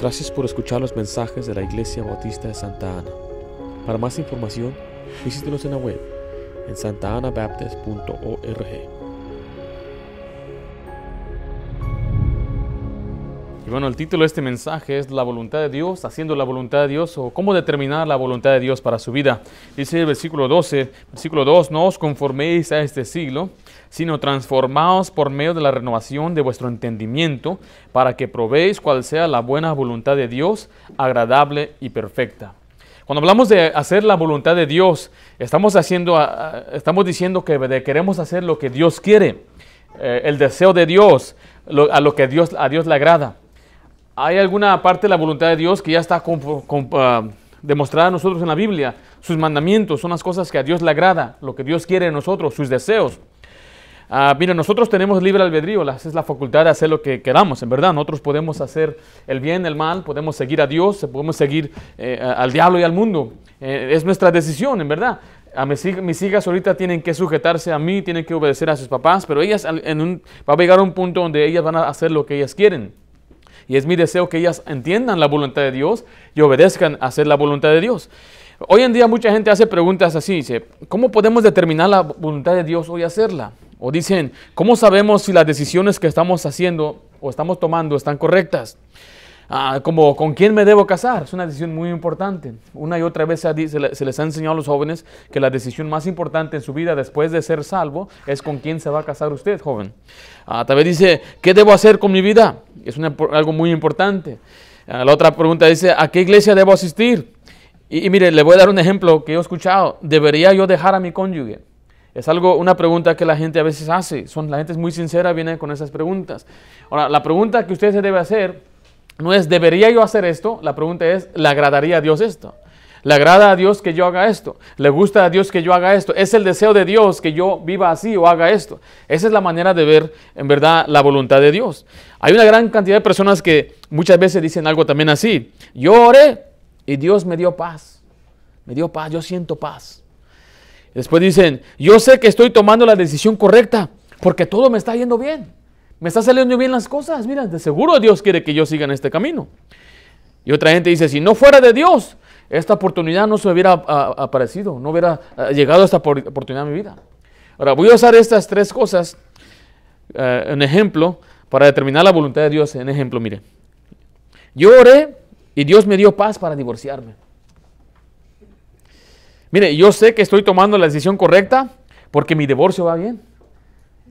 Gracias por escuchar los mensajes de la Iglesia Bautista de Santa Ana. Para más información, visítenos en la web en santaanabaptist.org. Y bueno, el título de este mensaje es La voluntad de Dios, haciendo la voluntad de Dios o cómo determinar la voluntad de Dios para su vida. Dice el versículo 12, versículo 2, no os conforméis a este siglo, sino transformaos por medio de la renovación de vuestro entendimiento, para que probéis cuál sea la buena voluntad de Dios, agradable y perfecta. Cuando hablamos de hacer la voluntad de Dios, estamos, haciendo, estamos diciendo que queremos hacer lo que Dios quiere, eh, el deseo de Dios, a lo que Dios, a Dios le agrada hay alguna parte de la voluntad de Dios que ya está ah, demostrada a nosotros en la Biblia. Sus mandamientos son las cosas que a Dios le agrada, lo que Dios quiere de nosotros, sus deseos. Uh, mira, nosotros tenemos libre albedrío, es la facultad de hacer lo que queramos, en verdad. Nosotros podemos hacer el bien, el mal, podemos seguir a Dios, podemos seguir eh, al diablo y al mundo. Eh, es nuestra decisión, en verdad. A mis, hijas ahorita tienen que sujetarse a mí, tienen que obedecer a sus papás, pero ellas en va a llegar a un punto donde ellas van a hacer lo que ellas quieren. Y es mi deseo que ellas entiendan la voluntad de Dios y obedezcan a hacer la voluntad de Dios. Hoy en día mucha gente hace preguntas así, dice, ¿cómo podemos determinar la voluntad de Dios hoy hacerla? O dicen, ¿cómo sabemos si las decisiones que estamos haciendo o estamos tomando están correctas? Ah, como con quién me debo casar, es una decisión muy importante. Una y otra vez se, les ha enseñado a los jóvenes que la decisión más importante en su vida después de ser salvo es con quién se va a casar usted, joven. Ah, tal vez dice, ¿qué debo hacer con mi vida? Es algo muy importante. Ah, la otra pregunta dice, ¿a qué iglesia debo asistir? Y, y, mire, le voy a dar un ejemplo que yo he escuchado. ¿Debería yo dejar a mi cónyuge? Es algo, una pregunta que la gente a veces hace. Son, la gente es muy sincera, viene con esas preguntas. Ahora, la pregunta que usted se debe hacer no es, ¿debería yo hacer esto? La pregunta es, ¿le agradaría a Dios esto? ¿Le agrada a Dios que yo haga esto? ¿Le gusta a Dios que yo haga esto? ¿Es el deseo de Dios que yo viva así o haga esto? Esa es la manera de ver en verdad la voluntad de Dios. Hay una gran cantidad de personas que muchas veces dicen algo también así. Yo oré y Dios me dio paz. Me dio paz, yo siento paz. Después dicen, yo sé que estoy tomando la decisión correcta porque todo me está yendo bien. Me está saliendo bien las cosas. Mira, de seguro Dios quiere que yo siga en este camino. Y otra gente dice, si no fuera de Dios, esta oportunidad no se hubiera aparecido, no hubiera llegado esta oportunidad a mi vida. Ahora, voy a usar estas tres cosas eh, en ejemplo para determinar la voluntad de Dios. En ejemplo, mire, yo oré y Dios me dio paz para divorciarme. Mire, yo sé que estoy tomando la decisión correcta porque mi divorcio va bien.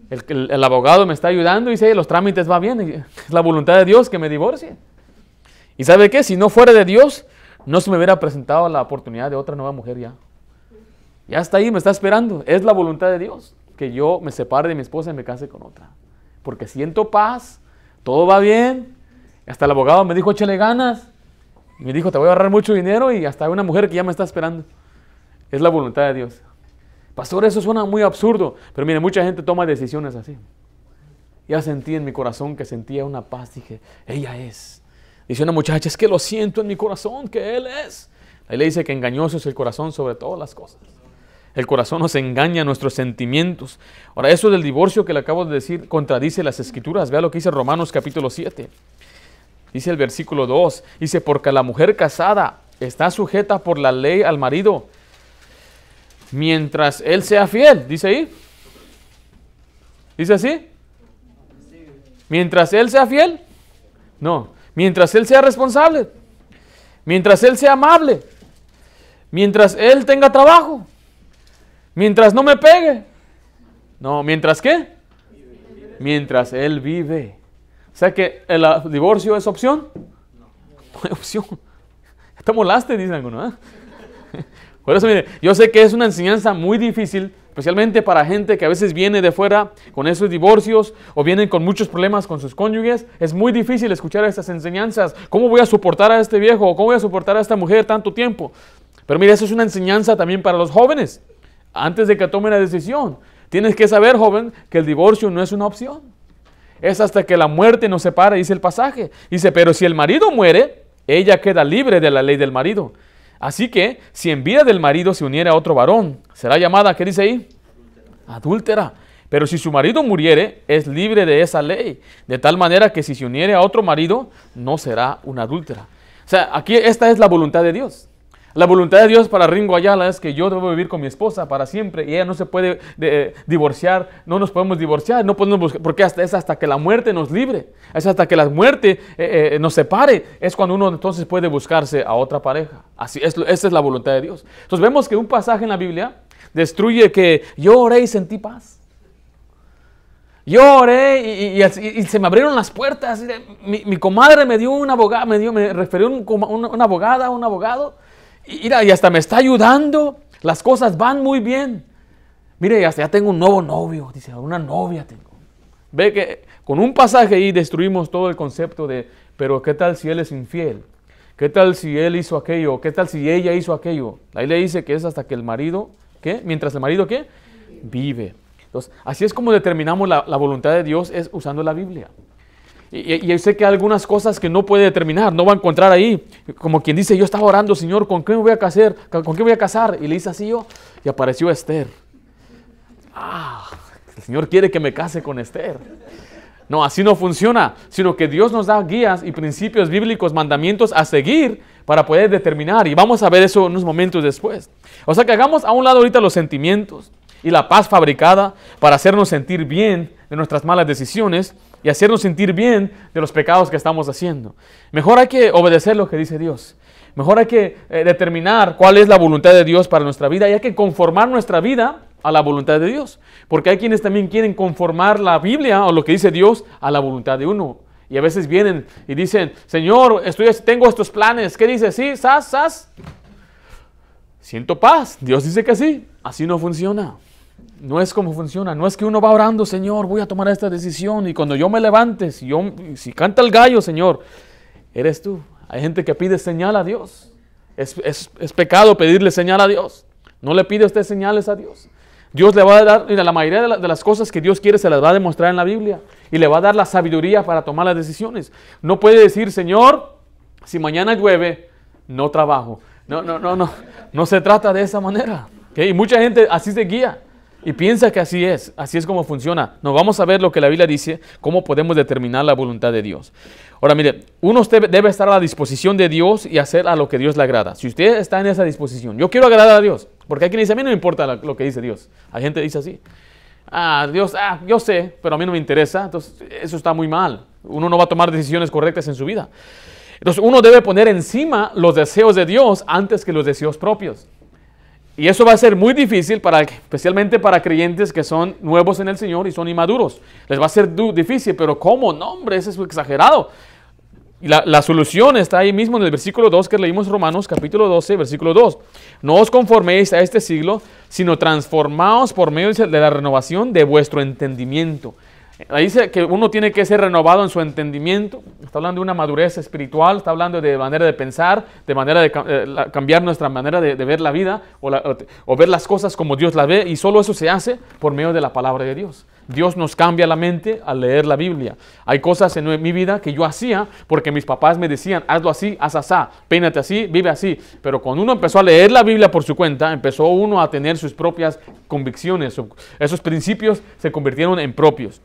El, abogado me está ayudando y dice, los trámites va bien, es la voluntad de Dios que me divorcie. ¿Y sabe qué? Si no fuera de Dios, no se me hubiera presentado la oportunidad de otra nueva mujer ya. Ya está ahí, me está esperando. Es la voluntad de Dios que yo me separe de mi esposa y me case con otra. Porque siento paz, todo va bien. Hasta el abogado me dijo, échale ganas. Y me dijo, te voy a ahorrar mucho dinero y hasta hay una mujer que ya me está esperando. Es la voluntad de Dios. Pastor, eso suena muy absurdo, pero mire, mucha gente toma decisiones así. Ya sentí en mi corazón que sentía una paz, dije, ella es. Dice una muchacha, es que lo siento en mi corazón, que Él es. Ahí le dice que engañoso es el corazón sobre todas las cosas. El corazón nos engaña nuestros sentimientos. Ahora, eso del divorcio que le acabo de decir contradice las escrituras. Vea lo que dice Romanos capítulo 7. Dice el versículo 2. Dice, porque la mujer casada está sujeta por la ley al marido mientras él sea fiel, dice ahí. ¿Dice así? Mientras él sea fiel. No, mientras él sea responsable. Mientras él sea amable. Mientras él tenga trabajo. Mientras no me pegue. No, mientras qué? Mientras él vive. O sea que el divorcio es opción. No hay opción. Está molaste, dicen algunos. ¿eh? Por eso, mire, yo sé que es una enseñanza muy difícil, especialmente para gente que a veces viene de fuera con esos divorcios o vienen con muchos problemas con sus cónyuges. Es muy difícil escuchar estas enseñanzas. ¿Cómo voy a soportar a este viejo? ¿Cómo voy a soportar a esta mujer tanto tiempo? Pero mire, eso es una enseñanza también para los jóvenes. Antes de que tomen la decisión, tienes que saber, joven, que el divorcio no es una opción. Es hasta que la muerte nos separe, dice el pasaje. Dice, pero si el marido muere, ella queda libre de la ley del marido. Así que, si en vida del marido se uniera a otro varón, será llamada, ¿qué dice ahí? Adúltera. Pero si su marido muriere, es libre de esa ley, de tal manera que si se uniere a otro marido, no será una adúltera. O sea, aquí esta es la voluntad de Dios. La voluntad de Dios para Ringo Ayala es que yo debo vivir con mi esposa para siempre y ella no se puede eh, divorciar, no nos podemos divorciar, no podemos buscar, porque hasta, es hasta que la muerte nos libre, es hasta que la muerte eh, eh, nos separe, es cuando uno entonces puede buscarse a otra pareja. Así es, esa es la voluntad de Dios. Entonces vemos que un pasaje en la Biblia destruye que yo oré y sentí paz. Yo oré y, se me abrieron las puertas. Mi, comadre me dio una abogada, me, dio, me refirió un, una abogada, un abogado Mira, y hasta me está ayudando. Las cosas van muy bien. Mire, hasta ya tengo un nuevo novio. Dice, una novia tengo. Ve que con un pasaje ahí destruimos todo el concepto de, pero ¿qué tal si él es infiel? ¿Qué tal si él hizo aquello? ¿Qué tal si ella hizo aquello? Ahí le dice que es hasta que el marido, ¿qué? Mientras el marido, ¿qué? Vive. Entonces, así es como determinamos la, la voluntad de Dios, es usando la Biblia. Y, y, sé que hay algunas cosas que no puede determinar, no va a encontrar ahí. Como quien dice, yo estaba orando, Señor, ¿con qué me voy a casar? ¿Con qué voy a casar? Y le hice así yo, y apareció Esther. Ah, el Señor quiere que me case con Esther. No, así no funciona, sino que Dios nos da guías y principios bíblicos, mandamientos a seguir para poder determinar. Y vamos a ver eso unos momentos después. O sea que hagamos a un lado ahorita los sentimientos y la paz fabricada para hacernos sentir bien de nuestras malas decisiones y hacernos sentir bien de los pecados que estamos haciendo. Mejor hay que obedecer lo que dice Dios. Mejor hay que eh, determinar cuál es la voluntad de Dios para nuestra vida y hay que conformar nuestra vida a la voluntad de Dios. Porque hay quienes también quieren conformar la Biblia o lo que dice Dios a la voluntad de uno. Y a veces vienen y dicen, Señor, estoy, tengo estos planes. ¿Qué dice? Sí, sas, sas. Siento paz. Dios dice que sí. Así no funciona. No es como funciona, no es que uno va orando, Señor, voy a tomar esta decisión y cuando yo me levante, si, yo, si canta el gallo, Señor, eres tú. Hay gente que pide señal a Dios. Es, pecado pedirle señal a Dios. No le pide usted señales a Dios. Dios le va a dar, mira, la mayoría de, de, las cosas que Dios quiere se las va a demostrar en la Biblia y le va a dar la sabiduría para tomar las decisiones. No puede decir, Señor, si mañana llueve, no trabajo. No, no, no, no. No se trata de esa manera. Y mucha gente así se guía y piensa que así es, así es como funciona. Nos vamos a ver lo que la Biblia dice, cómo podemos determinar la voluntad de Dios. Ahora mire, uno debe estar a la disposición de Dios y hacer a lo que Dios le agrada. Si usted está en esa disposición, yo quiero agradar a Dios, porque hay quien dice, a mí no me importa lo que dice Dios. Hay gente que dice así, ah, Dios, ah, yo sé, pero a mí no me interesa, entonces eso está muy mal. Uno no va a tomar decisiones correctas en su vida. Entonces uno debe poner encima los deseos de Dios antes que los deseos propios. Y eso va a ser muy difícil, para, especialmente para creyentes que son nuevos en el Señor y son inmaduros. Les va a ser difícil, pero ¿cómo? No, hombre, eso es exagerado. La, la, solución está ahí mismo en el versículo 2 que leímos Romanos capítulo 12, versículo 2. No os conforméis a este siglo, sino transformaos por medio de la renovación de vuestro entendimiento Ahí dice que uno tiene que ser renovado en su entendimiento. Está hablando de una madurez espiritual, está hablando de manera de pensar, de manera de eh, cambiar nuestra manera de, ver la vida o, ver las cosas como Dios las ve. Y solo eso se hace por medio de la palabra de Dios. Dios nos cambia la mente al leer la Biblia. Hay cosas en mi vida que yo hacía porque mis papás me decían, hazlo así, haz así, peínate así, vive así. Pero cuando uno empezó a leer la Biblia por su cuenta, empezó uno a tener sus propias convicciones. Esos principios se convirtieron en propios.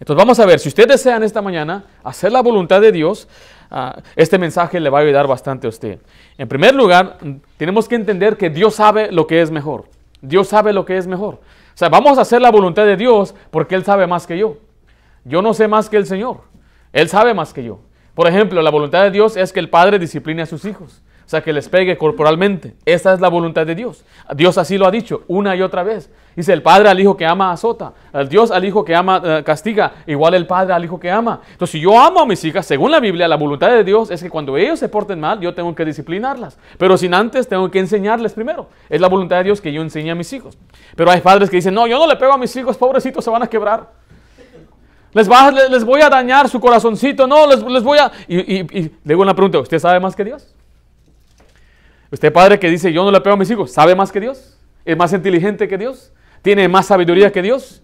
Entonces vamos a ver, si usted desea en esta mañana hacer la voluntad de Dios, ah, este mensaje le va a ayudar bastante a usted. En primer lugar, tenemos que entender que Dios sabe lo que es mejor. Dios sabe lo que es mejor. O sea, vamos a hacer la voluntad de Dios porque Él sabe más que yo. Yo no sé más que el Señor. Él sabe más que yo. Por ejemplo, la voluntad de Dios es que el Padre discipline a sus hijos. O sea, que les pegue corporalmente. Esa es la voluntad de Dios. Dios así lo ha dicho una y otra vez. Dice, el Padre al Hijo que ama azota. El Dios al Hijo que ama eh, castiga. Igual el Padre al Hijo que ama. Entonces, si yo amo a mis hijas, según la Biblia, la voluntad de Dios es que cuando ellos se porten mal, yo tengo que disciplinarlas. Pero sin antes, tengo que enseñarles primero. Es la voluntad de Dios que yo enseñe a mis hijos. Pero hay padres que dicen, no, yo no le pego a mis hijos, pobrecitos, se van a quebrar. Les, va, les voy a dañar su corazoncito, no, les, les voy a... Y, y, y le digo una pregunta, ¿usted sabe más que Dios? Usted padre que dice, yo no le pego a mis hijos, ¿sabe más que Dios? ¿Es más inteligente que Dios? ¿Tiene más sabiduría que Dios?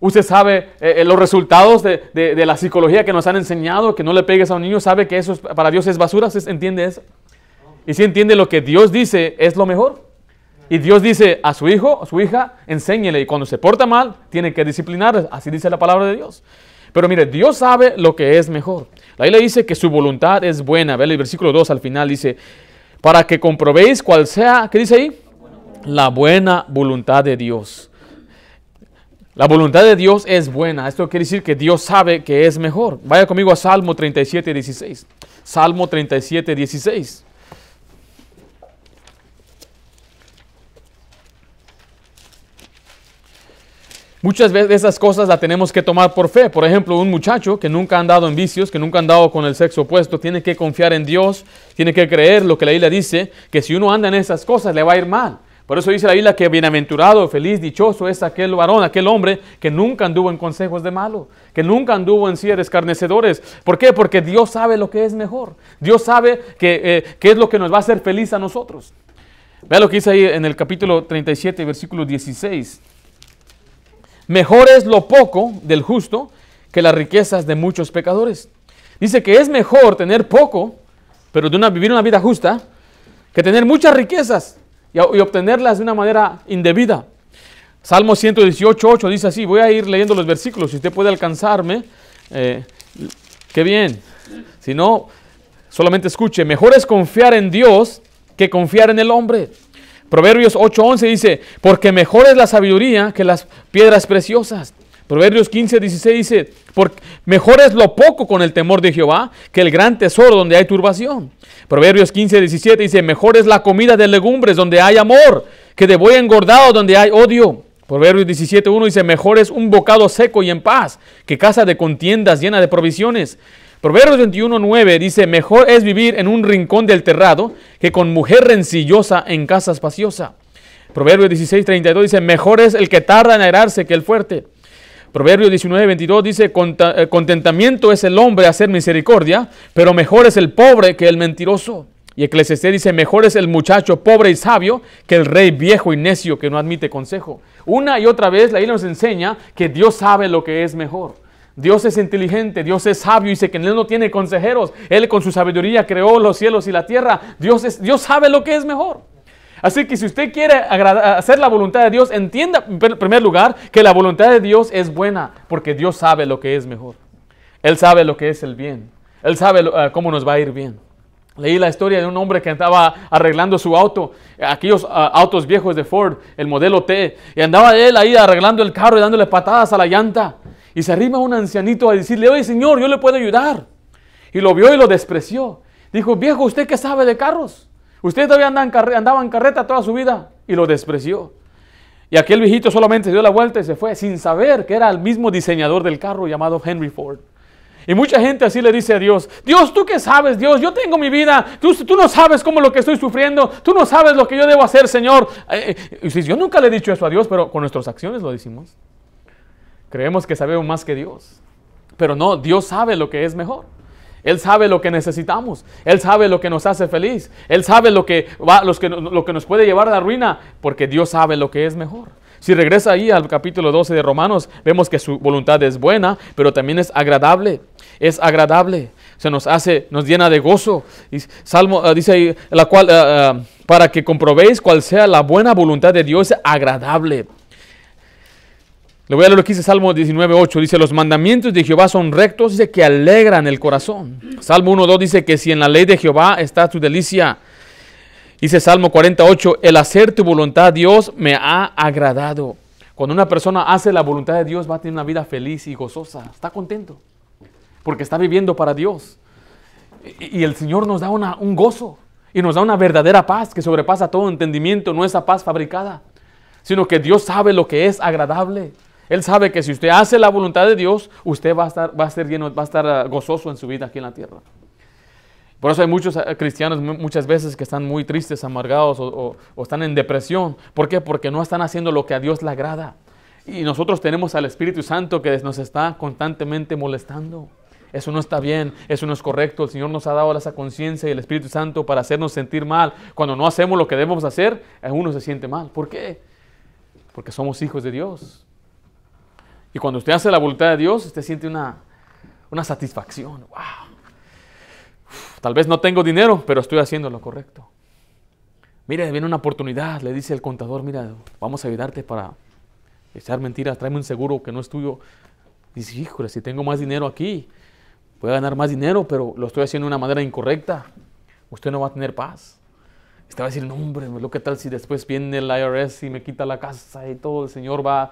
Usted sabe eh, eh, los resultados de, la psicología que nos han enseñado, que no le pegues a un niño, sabe que eso para Dios es basura, ¿se entiende eso? Y si entiende lo que Dios dice es lo mejor. Y Dios dice a su hijo, a su hija, enséñele. Y cuando se porta mal, tiene que disciplinar. Así dice la palabra de Dios. Pero mire, Dios sabe lo que es mejor. La Biblia dice que su voluntad es buena. Ve el versículo 2 al final dice, para que comprobéis cuál sea, ¿qué dice ahí? La buena voluntad de Dios. La voluntad de Dios es buena. Esto quiere decir que Dios sabe que es mejor. Vaya conmigo a Salmo 37, 16. Salmo 37, 16. Muchas veces esas cosas las tenemos que tomar por fe. Por ejemplo, un muchacho que nunca ha andado en vicios, que nunca ha andado con el sexo opuesto, tiene que confiar en Dios, tiene que creer lo que la Biblia dice, que si uno anda en esas cosas le va a ir mal. Por eso dice la Biblia que bienaventurado, feliz, dichoso es aquel varón, aquel hombre que nunca anduvo en consejos de malo, que nunca anduvo en sillas escarnecedores. ¿Por qué? Porque Dios sabe lo que es mejor. Dios sabe que, eh, qué es lo que nos va a hacer feliz a nosotros. Vea lo que dice ahí en el capítulo 37, versículo 16. Mejor es lo poco del justo que las riquezas de muchos pecadores. Dice que es mejor tener poco, pero de una, vivir una vida justa, que tener muchas riquezas y, obtenerlas de una manera indebida. Salmo 118, 8 dice así, voy a ir leyendo los versículos, si usted puede alcanzarme, eh, qué bien. Si no, solamente escuche, mejor es confiar en Dios que confiar en el hombre. Proverbios 8:11 dice, porque mejor es la sabiduría que las piedras preciosas. Proverbios 15, 16 dice, porque mejor es lo poco con el temor de Jehová que el gran tesoro donde hay turbación. Proverbios 15, 17 dice, mejor es la comida de legumbres donde hay amor que de buey engordado donde hay odio. Proverbios 17, 1 dice, mejor es un bocado seco y en paz que casa de contiendas llena de provisiones. Proverbios 21, 9 dice, mejor es vivir en un rincón del terrado que con mujer rencillosa en casa espaciosa. Proverbios 16, 32 dice, mejor es el que tarda en airarse que el fuerte. Proverbios 19, 22 dice, eh, contentamiento es el hombre hacer misericordia, pero mejor es el pobre que el mentiroso. Y Eclesiastés dice, mejor es el muchacho pobre y sabio que el rey viejo y necio que no admite consejo. Una y otra vez la Biblia nos enseña que Dios sabe lo que es mejor. Dios es inteligente, Dios es sabio y dice que Él no tiene consejeros. Él con su sabiduría creó los cielos y la tierra. Dios, es, Dios sabe lo que es mejor. Así que si usted quiere hacer la voluntad de Dios, entienda en primer lugar que la voluntad de Dios es buena, porque Dios sabe lo que es mejor. Él sabe lo que es el bien. Él sabe eh, cómo nos va a ir bien. Leí la historia de un hombre que estaba arreglando su auto, aquellos ah, autos viejos de Ford, el modelo T, y andaba él ahí arreglando el carro y dándole patadas a la llanta. Y se arrima un ancianito a decirle, oye Señor, yo le puedo ayudar. Y lo vio y lo despreció. Dijo, viejo, ¿usted qué sabe de carros? Usted todavía andaba en carreta toda su vida y lo despreció. Y aquel viejito solamente dio la vuelta y se fue sin saber que era el mismo diseñador del carro llamado Henry Ford. Y mucha gente así le dice a Dios, Dios, ¿tú qué sabes, Dios? Yo tengo mi vida, tú, tú no sabes cómo lo que estoy sufriendo, tú no sabes lo que yo debo hacer, Señor. Eh, eh, yo nunca le he dicho eso a Dios, pero con nuestras acciones lo decimos. Creemos que sabemos más que Dios. Pero no, Dios sabe lo que es mejor. Él sabe lo que necesitamos. Él sabe lo que nos hace feliz. Él sabe lo que, va, los que, lo que nos puede llevar a la ruina, porque Dios sabe lo que es mejor. Si regresa ahí al capítulo 12 de Romanos, vemos que su voluntad es buena, pero también es agradable. Es agradable. Se nos hace, nos llena de gozo. Salmo ah, dice ahí, la cual, ah, ah, para que comprobéis cuál sea la buena voluntad de Dios, agradable. Le voy a leer lo que dice Salmo 19.8. Dice, los mandamientos de Jehová son rectos, dice que alegran el corazón. Salmo 1.2 dice que si en la ley de Jehová está tu delicia. Dice Salmo 48, el hacer tu voluntad, Dios, me ha agradado. Cuando una persona hace la voluntad de Dios, va a tener una vida feliz y gozosa. Está contento. Porque está viviendo para Dios. Y, el Señor nos da una, un gozo. Y nos da una verdadera paz que sobrepasa todo entendimiento. No esa paz fabricada. Sino que Dios sabe lo que es agradable. Él sabe que si usted hace la voluntad de Dios, usted va a estar, va a estar lleno, va a estar ah, gozoso en su vida aquí en la tierra. Por eso hay muchos ah, cristianos muchas veces que están muy tristes, amargados o, están en depresión. ¿Por qué? Porque no están haciendo lo que a Dios le agrada. Y nosotros tenemos al Espíritu Santo que nos está constantemente molestando. Eso no está bien, eso no es correcto. El Señor nos ha dado esa conciencia y el Espíritu Santo para hacernos sentir mal. Cuando no hacemos lo que debemos hacer, uno se siente mal. ¿Por qué? Porque somos hijos de Dios. Y cuando usted hace la voluntad de Dios, usted siente una, satisfacción. Wow. tal vez no tengo dinero, pero estoy haciendo lo correcto. Mira, viene una oportunidad, le dice el contador, mira, vamos a ayudarte para echar mentiras, tráeme un seguro que no es tuyo. Dice, híjole, si tengo más dinero aquí, voy a ganar más dinero, pero lo estoy haciendo de una manera incorrecta. Usted no va a tener paz. Usted va a decir, no hombre, lo que tal si después viene el IRS y me quita la casa y todo, el Señor va.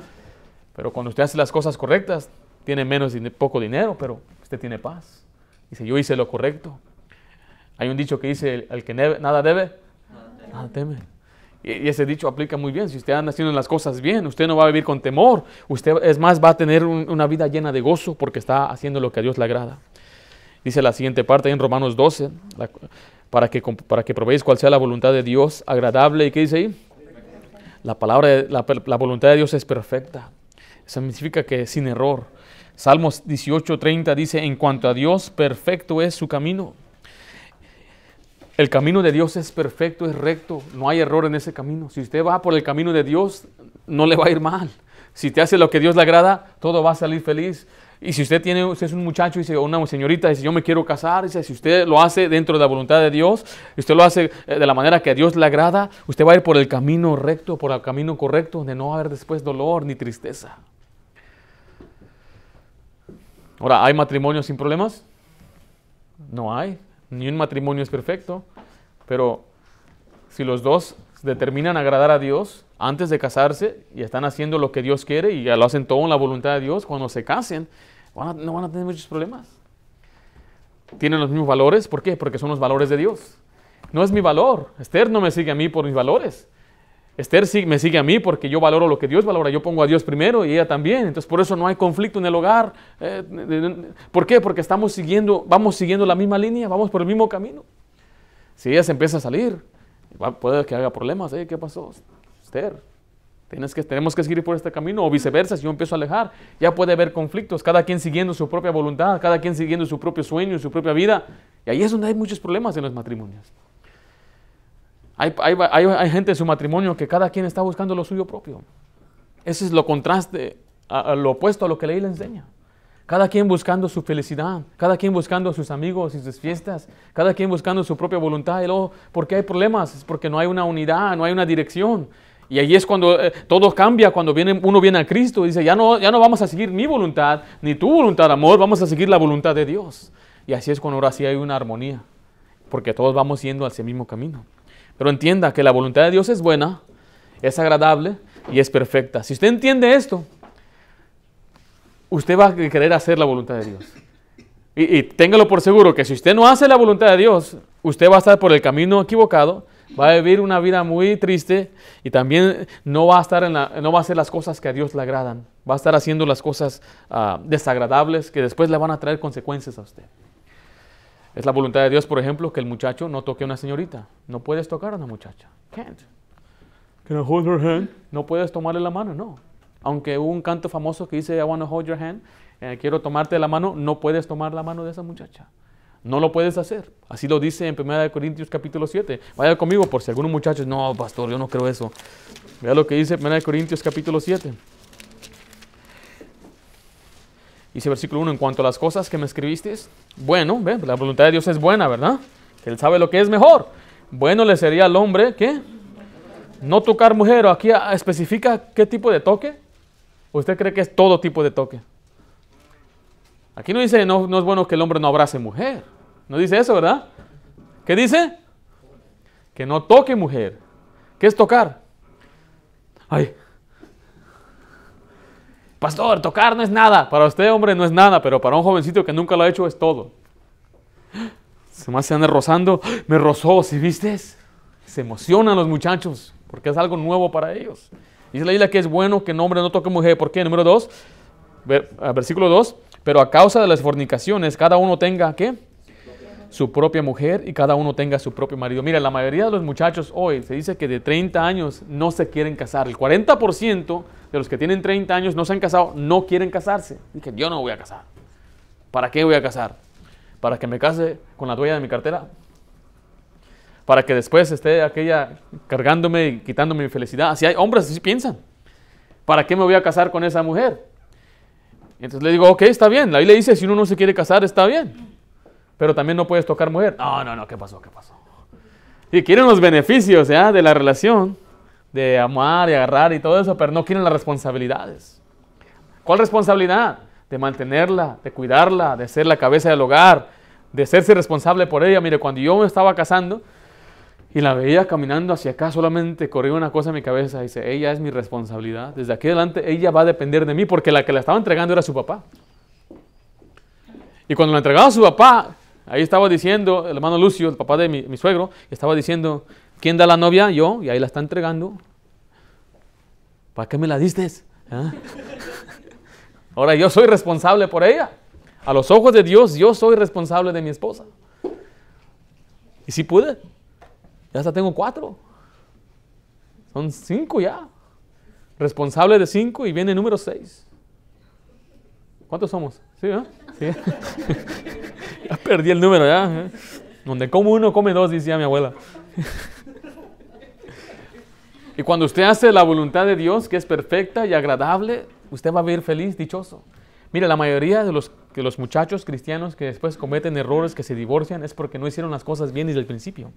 Pero cuando usted hace las cosas correctas, tiene menos, poco dinero, pero usted tiene paz. Dice, yo hice lo correcto. Hay un dicho que dice, el, que nada debe, nada teme. Y, ese dicho aplica muy bien. Si usted anda haciendo las cosas bien, usted no va a vivir con temor. Usted, es más, va a tener una vida llena de gozo porque está haciendo lo que a Dios le agrada. Dice la siguiente parte en Romanos 12, para, que, para que probéis cuál sea la voluntad de Dios agradable. ¿Y qué dice ahí? La palabra, la, la voluntad de Dios es perfecta. Significa que sin error. Salmos 18:30 dice, en cuanto a Dios, perfecto es su camino. El camino de Dios es perfecto, es recto, no hay error en ese camino. Si usted va por el camino de Dios, no le va a ir mal. Si te hace lo que Dios le agrada, todo va a salir feliz. Y si usted tiene, usted es un muchacho y o una señorita dice, yo me quiero casar, dice, si usted lo hace dentro de la voluntad de Dios, usted lo hace eh, de la manera que a Dios le agrada, usted va a ir por el camino recto, por el camino correcto, donde no va a haber después dolor ni tristeza. Ahora, ¿hay matrimonios sin problemas? No hay. Ni un matrimonio es perfecto. Pero si los dos determinan agradar a Dios antes de casarse y están haciendo lo que Dios quiere y ya lo hacen todo en la voluntad de Dios, cuando se casen, no van a tener muchos problemas. Tienen los mismos valores, ¿por qué? Porque son los valores de Dios. No es mi valor. Esther no me sigue a mí por mis valores. Esther me sigue a mí porque yo valoro lo que Dios valora. Yo pongo a Dios primero y ella también. Entonces por eso no hay conflicto en el hogar. Eh, ¿Por qué? Porque estamos siguiendo, vamos siguiendo la misma línea, vamos por el mismo camino. Si ella se empieza a salir, puede que haga problemas. ¿Qué pasó? Esther, tienes que, tenemos que seguir por este camino o viceversa, si yo empiezo a alejar, ya puede haber conflictos, cada quien siguiendo su propia voluntad, cada quien siguiendo su propio sueño, su propia vida. Y ahí es donde hay muchos problemas en los matrimonios. Hay, hay, gente en su matrimonio que cada quien está buscando lo suyo propio. Ese es lo contraste, lo opuesto a lo que la ley le enseña. Cada quien buscando su felicidad, cada quien buscando a sus amigos y sus fiestas, cada quien buscando su propia voluntad. Y luego, ¿por qué hay problemas? Es porque no hay una unidad, no hay una dirección. Y ahí es cuando eh, todo cambia, cuando viene, uno viene a Cristo y dice, ya no, ya no vamos a seguir mi voluntad, ni tu voluntad, amor, vamos a seguir la voluntad de Dios. Y así es cuando ahora sí hay una armonía, porque todos vamos yendo hacia el mismo camino. Pero entienda que la voluntad de Dios es buena, es agradable y es perfecta. Si usted entiende esto, usted va a querer hacer la voluntad de Dios. Y, téngalo por seguro que si usted no hace la voluntad de Dios, usted va a estar por el camino equivocado, va a vivir una vida muy triste y también no va a, estar en la, no va a hacer las cosas que a Dios le agradan. Va a estar haciendo las cosas ah, desagradables que después le van a traer consecuencias a usted. Es la voluntad de Dios, por ejemplo, que el muchacho no toque a una señorita. No puedes tocar a una muchacha. Can't. Can I hold her hand? No puedes tomarle la mano, no. Aunque hubo un canto famoso que dice, I want to hold your hand, eh, quiero tomarte la mano, no puedes tomar la mano de esa muchacha. No lo puedes hacer. Así lo dice en 1 Corintios capítulo 7. Vaya conmigo por si algunos muchachos, no, pastor, yo no creo eso. Vea lo que dice 1 Corintios capítulo 7. Dice versículo 1, en cuanto a las cosas que me escribiste, bueno, ¿ve? la voluntad de Dios es buena, ¿verdad? Que Él sabe lo que es mejor. Bueno le sería al hombre, ¿qué? No tocar mujer, o aquí especifica qué tipo de toque. ¿Usted cree que es todo tipo de toque? Aquí no dice, no, no es bueno que el hombre no abrace mujer. No dice eso, ¿verdad? ¿Qué dice? Que no toque mujer. ¿Qué es tocar? Ay. Pastor, tocar no es nada. Para usted, hombre, no es nada, pero para un jovencito que nunca lo ha hecho es todo. Se me anda rozando. Me rozó, ¿sí viste? Se emocionan los muchachos porque es algo nuevo para ellos. Dice la isla que es bueno que el hombre no toque mujer. ¿Por qué? Número 2, versículo 2. Pero a causa de las fornicaciones, cada uno tenga, ¿qué? Su propia mujer y cada uno tenga su propio marido. Mira, la mayoría de los muchachos hoy se dice que de 30 años no se quieren casar. El 40% de los que tienen 30 años no se han casado, no quieren casarse. Dije, yo no voy a casar. ¿Para qué voy a casar? ¿Para que me case con la dueña de mi cartera? para que después esté aquella cargándome y quitándome mi felicidad. Así hay hombres así piensan. ¿Para qué me voy a casar con esa mujer? entonces le digo, ok, está bien. La Biblia dice, si uno no se quiere casar, está bien. Pero también no puedes tocar mujer. No, no, no, ¿qué pasó? ¿Qué pasó? Y quieren los beneficios de la relación, de amar y agarrar y todo eso, pero no quieren las responsabilidades. ¿Cuál responsabilidad? De mantenerla, de cuidarla, de ser la cabeza del hogar, de hacerse responsable por ella. Mire, cuando yo me estaba casando y la veía caminando hacia acá, solamente corría una cosa en mi cabeza. Dice, ella es mi responsabilidad. Desde aquí adelante ella va a depender de mí porque la que la estaba entregando era su papá. Y cuando la entregaba a su papá, ahí estaba diciendo, el hermano Lucio, el papá de mi, suegro, estaba diciendo, ¿quién da la novia? Yo, y ahí la está entregando. ¿Para qué me la diste? ¿Ah? Ahora yo soy responsable por ella. A los ojos de Dios, yo soy responsable de mi esposa. Y si pude, ya hasta tengo cuatro. Son cinco ya. Responsable de cinco y viene el número seis. ¿Cuántos somos? ¿Sí, ya perdí el número, ya. ¿eh? Donde come uno, come dos, decía mi abuela. y cuando usted hace la voluntad de Dios, que es perfecta y agradable, usted va a vivir feliz, dichoso. Mire, la mayoría de los, de los muchachos cristianos que después cometen errores, que se divorcian, es porque no hicieron las cosas bien desde el principio.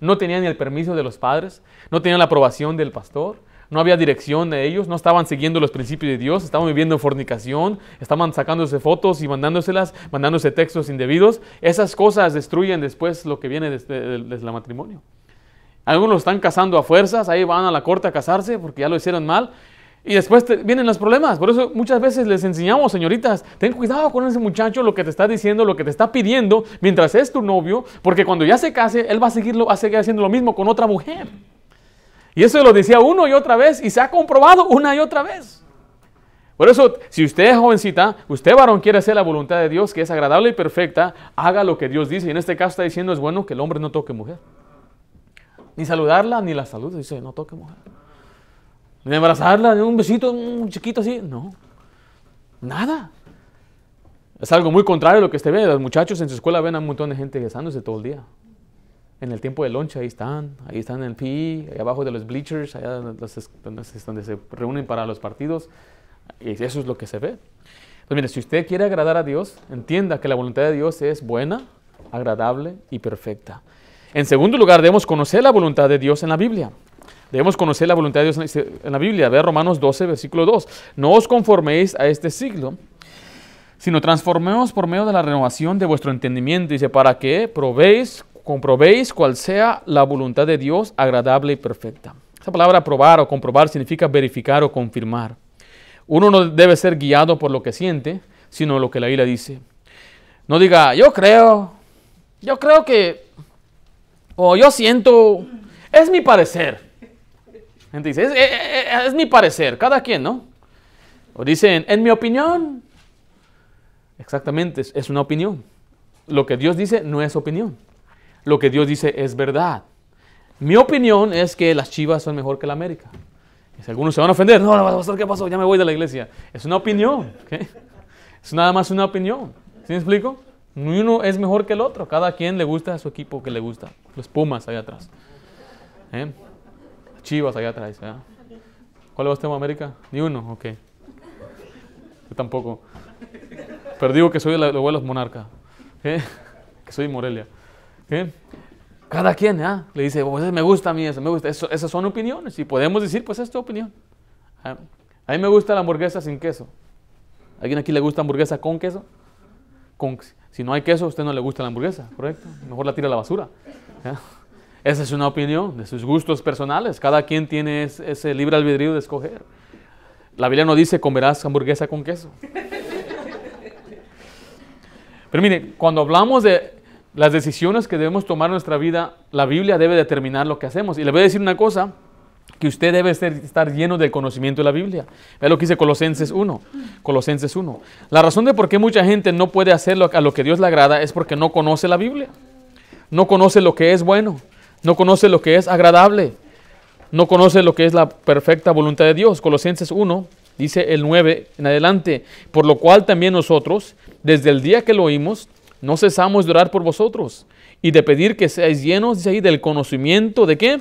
No tenían ni el permiso de los padres, no tenían la aprobación del pastor, no había dirección de ellos, no estaban siguiendo los principios de Dios, estaban viviendo en fornicación, estaban sacándose fotos y mandándoselas, mandándose textos indebidos. Esas cosas destruyen después lo que viene desde, desde el matrimonio. Algunos están casando a fuerzas, ahí van a la corte a casarse porque ya lo hicieron mal y después vienen los problemas. Por eso muchas veces les enseñamos, señoritas, ten cuidado con ese muchacho, lo que te está diciendo, lo que te está pidiendo, mientras es tu novio, porque cuando ya se case, él va a, seguirlo, a seguir haciendo lo mismo con otra mujer. Y eso lo decía uno y otra vez y se ha comprobado una y otra vez. Por eso, si usted es jovencita, usted varón quiere hacer la voluntad de Dios, que es agradable y perfecta, haga lo que Dios dice. Y en este caso está diciendo, es bueno que el hombre no toque mujer. Ni saludarla, ni la salud. Dice, no toque mujer. Ni abrazarla, ni un besito, un chiquito así. No. Nada. Es algo muy contrario a lo que usted ve. Los muchachos en su escuela ven a un montón de gente besándose todo el día. En el tiempo de lunch ahí están, ahí están en el PI, ahí abajo de los bleachers, allá donde, se reúnen para los partidos. Y eso es lo que se ve. Pues mire, si usted quiere agradar a Dios, entienda que la voluntad de Dios es buena, agradable y perfecta. En segundo lugar, debemos conocer la voluntad de Dios en la Biblia. Debemos conocer la voluntad de Dios en la Biblia. Ve Romanos 12, versículo 2. No os conforméis a este siglo, sino transformemos por medio de la renovación de vuestro entendimiento. Dice, para que probéis, comprobéis cuál sea la voluntad de Dios agradable y perfecta. Esa palabra probar o comprobar significa verificar o confirmar. Uno no debe ser guiado por lo que siente, sino lo que la Biblia dice. No diga, yo creo, yo creo que, o yo siento, es mi parecer. Gente dice, es, mi parecer, cada quien, ¿no? O dicen, en mi opinión. Exactamente, es, una opinión. Lo que Dios dice no es opinión. Lo que Dios dice es verdad. Mi opinión es que las chivas son mejor que la América. si algunos se van a ofender, no, no, pastor, ¿qué pasó? Ya me voy de la iglesia. Es una opinión. Es nada más una opinión. ¿Sí me explico? Uno es mejor que el otro. Cada quien le gusta a su equipo que le gusta. Los Pumas allá atrás. ¿Eh? Chivas allá atrás. ¿Cuál va usted a América? Ni uno, ok. Yo tampoco. Pero digo que soy el abuelo monarca. Que soy Morelia. Cada quien le dice, pues, me gusta a mí eso, me gusta. Eso, esas son opiniones. Y podemos decir, pues es tu opinión. A mí me gusta la hamburguesa sin queso. ¿Alguien aquí le gusta hamburguesa con queso? Con, si no hay queso, a usted no le gusta la hamburguesa, ¿correcto? Mejor la tira a la basura. Esa es una opinión de sus gustos personales. Cada quien tiene ese libre albedrío de escoger. La Biblia no dice comerás hamburguesa con queso. Pero mire, cuando hablamos de las decisiones que debemos tomar en nuestra vida, la Biblia debe determinar lo que hacemos. Y le voy a decir una cosa, que usted debe estar lleno del conocimiento de la Biblia. Vea lo que dice Colosenses 1. Colosenses 1. La razón de por qué mucha gente no puede hacer a lo que Dios le agrada es porque no conoce la Biblia. No conoce lo que es bueno no conoce lo que es agradable, no conoce lo que es la perfecta voluntad de Dios. Colosenses 1, dice el 9 en adelante, por lo cual también nosotros, desde el día que lo oímos, no cesamos de orar por vosotros y de pedir que seáis llenos, dice ahí, del conocimiento de qué?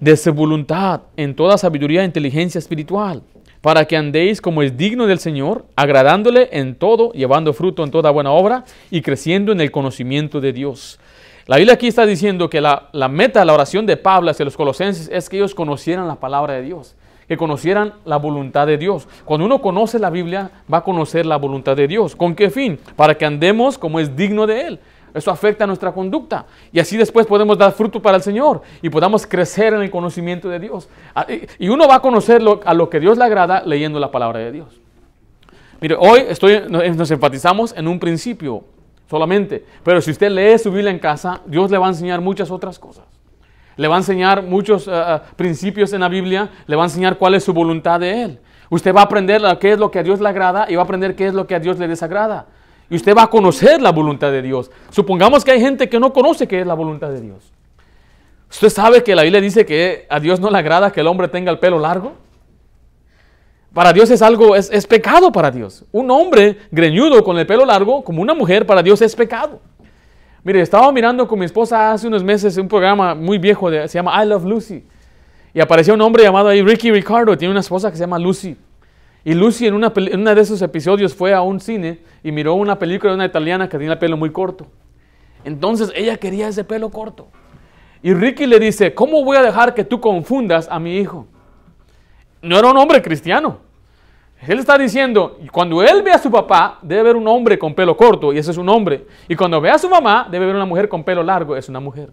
De su voluntad en toda sabiduría e inteligencia espiritual, para que andéis como es digno del Señor, agradándole en todo, llevando fruto en toda buena obra y creciendo en el conocimiento de Dios La Biblia aquí está diciendo que la, la meta de la oración de Pablo hacia los colosenses es que ellos conocieran la palabra de Dios, que conocieran la voluntad de Dios. Cuando uno conoce la Biblia, va a conocer la voluntad de Dios. ¿Con qué fin? Para que andemos como es digno de Él. Eso afecta nuestra conducta. Y así después podemos dar fruto para el Señor y podamos crecer en el conocimiento de Dios. Ah, y uno va a conocer a lo que Dios le agrada leyendo la palabra de Dios. Mire, hoy estoy, nos enfatizamos en un principio solamente. Pero si usted lee su Biblia en casa, Dios le va a enseñar muchas otras cosas. Le va a enseñar muchos eh, eh, principios en la Biblia, le va a enseñar cuál es su voluntad de Él. Usted va a aprender qué es lo que a Dios le agrada y va a aprender qué es lo que a Dios le desagrada. Y usted va a conocer la voluntad de Dios. Supongamos que hay gente que no conoce qué es la voluntad de Dios. ¿Usted sabe que la Biblia dice que a Dios no le agrada que el hombre tenga el pelo largo? Para Dios es algo, es, es, pecado para Dios. Un hombre greñudo con el pelo largo, como una mujer, para Dios es pecado. Mire, estaba mirando con mi esposa hace unos meses un programa muy viejo, de, se llama I Love Lucy. Y apareció un hombre llamado ahí Ricky Ricardo, tiene una esposa que se llama Lucy. Y Lucy en, una, en uno de esos episodios fue a un cine y miró una película de una italiana que tenía el pelo muy corto. Entonces ella quería ese pelo corto. Y Ricky le dice, ¿cómo voy a dejar que tú confundas a mi hijo? No era un hombre cristiano. Él está diciendo, cuando él ve a su papá, debe ver un hombre con pelo corto, y ese es un hombre. Y cuando ve a su mamá, debe ver una mujer con pelo largo, es una mujer.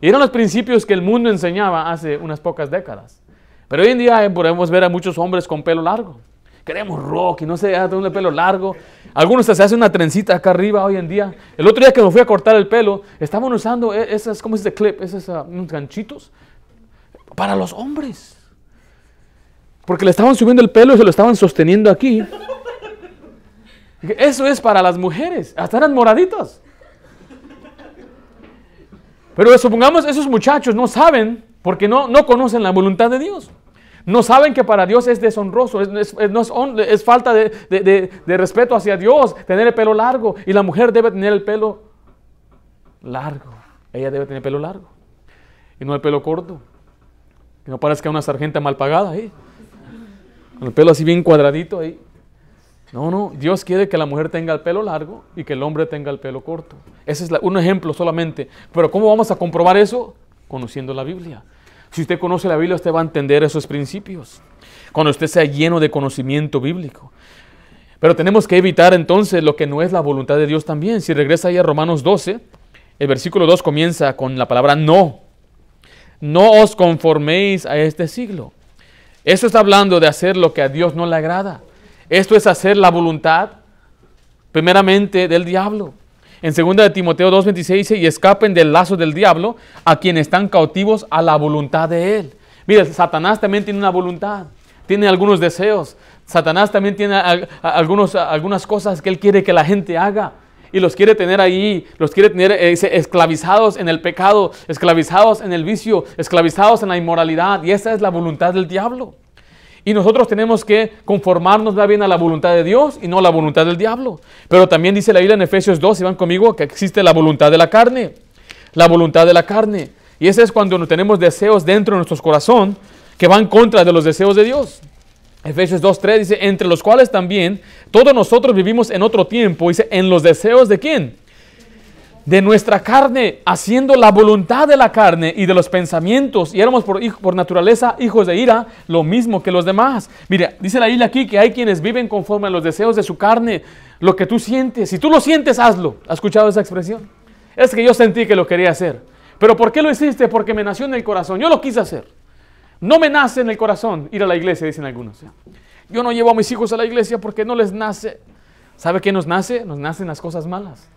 Y eran los principios que el mundo enseñaba hace unas pocas décadas. Pero hoy en día eh, podemos ver a muchos hombres con pelo largo. Queremos rock y no sé, un pelo largo. Algunos se hacen una trencita acá arriba hoy en día. El otro día que me fui a cortar el pelo, estaban usando e, esas, ¿cómo es de clip? Esos uh, ganchitos para los hombres. Porque le estaban subiendo el pelo y se lo estaban sosteniendo aquí. Eso es para las mujeres. Hasta eran moraditos. Pero supongamos esos muchachos no saben porque no, no conocen la voluntad de Dios. No saben que para Dios es deshonroso, es, falta de, de, respeto hacia Dios tener el pelo largo. Y la mujer debe tener el pelo largo. Ella debe tener el pelo largo. Y no el pelo corto. Que no parezca una sargenta mal pagada ahí. El pelo así bien cuadradito ahí. No, no, Dios quiere que la mujer tenga el pelo largo y que el hombre tenga el pelo corto. Ese es un ejemplo solamente. Pero ¿cómo vamos a comprobar eso? Conociendo la Biblia. Si usted conoce la Biblia, usted va a entender esos principios. Cuando usted sea lleno de conocimiento bíblico. Pero tenemos que evitar entonces lo que no es la voluntad de Dios también. Si regresa ahí a Romanos 12, el versículo 2 comienza con la palabra no. No os conforméis a este siglo eso está hablando de hacer lo que a Dios no le agrada. Esto es hacer la voluntad, primeramente, del diablo. En 2 de Timoteo 2.26 dice, y escapen del lazo del diablo a quienes están cautivos a la voluntad de él. Mira, Satanás también tiene una voluntad, tiene algunos deseos. Satanás también tiene algunos, algunas cosas que él quiere que la gente haga y los quiere tener ahí, los quiere tener eh, esclavizados en el pecado, esclavizados en el vicio, esclavizados en la inmoralidad. Y esa es la voluntad del diablo. Y nosotros tenemos que conformarnos bien a la voluntad de Dios y no a la voluntad del diablo. Pero también dice la Biblia en Efesios 2, si van conmigo, que existe la voluntad de la carne. La voluntad de la carne. Y ese es cuando tenemos deseos dentro de nuestro corazón que van contra de los deseos de Dios. Efesios 2.3 dice, entre los cuales también todos nosotros vivimos en otro tiempo, dice, en los deseos de quién? De nuestra carne, haciendo la voluntad de la carne y de los pensamientos, y éramos por, por naturaleza hijos de ira, lo mismo que los demás. Mira, dice la isla aquí que hay quienes viven conforme a los deseos de su carne, lo que tú sientes. Si tú lo sientes, hazlo. ¿Has escuchado esa expresión? Es que yo sentí que lo quería hacer. ¿Pero por qué lo hiciste? Porque me nació en el corazón. Yo lo quise hacer. No me nace en el corazón ir a la iglesia, dicen algunos. Yo no llevo a mis hijos a la iglesia porque no les nace. ¿Sabe qué nos nace? Nos nacen las cosas malas.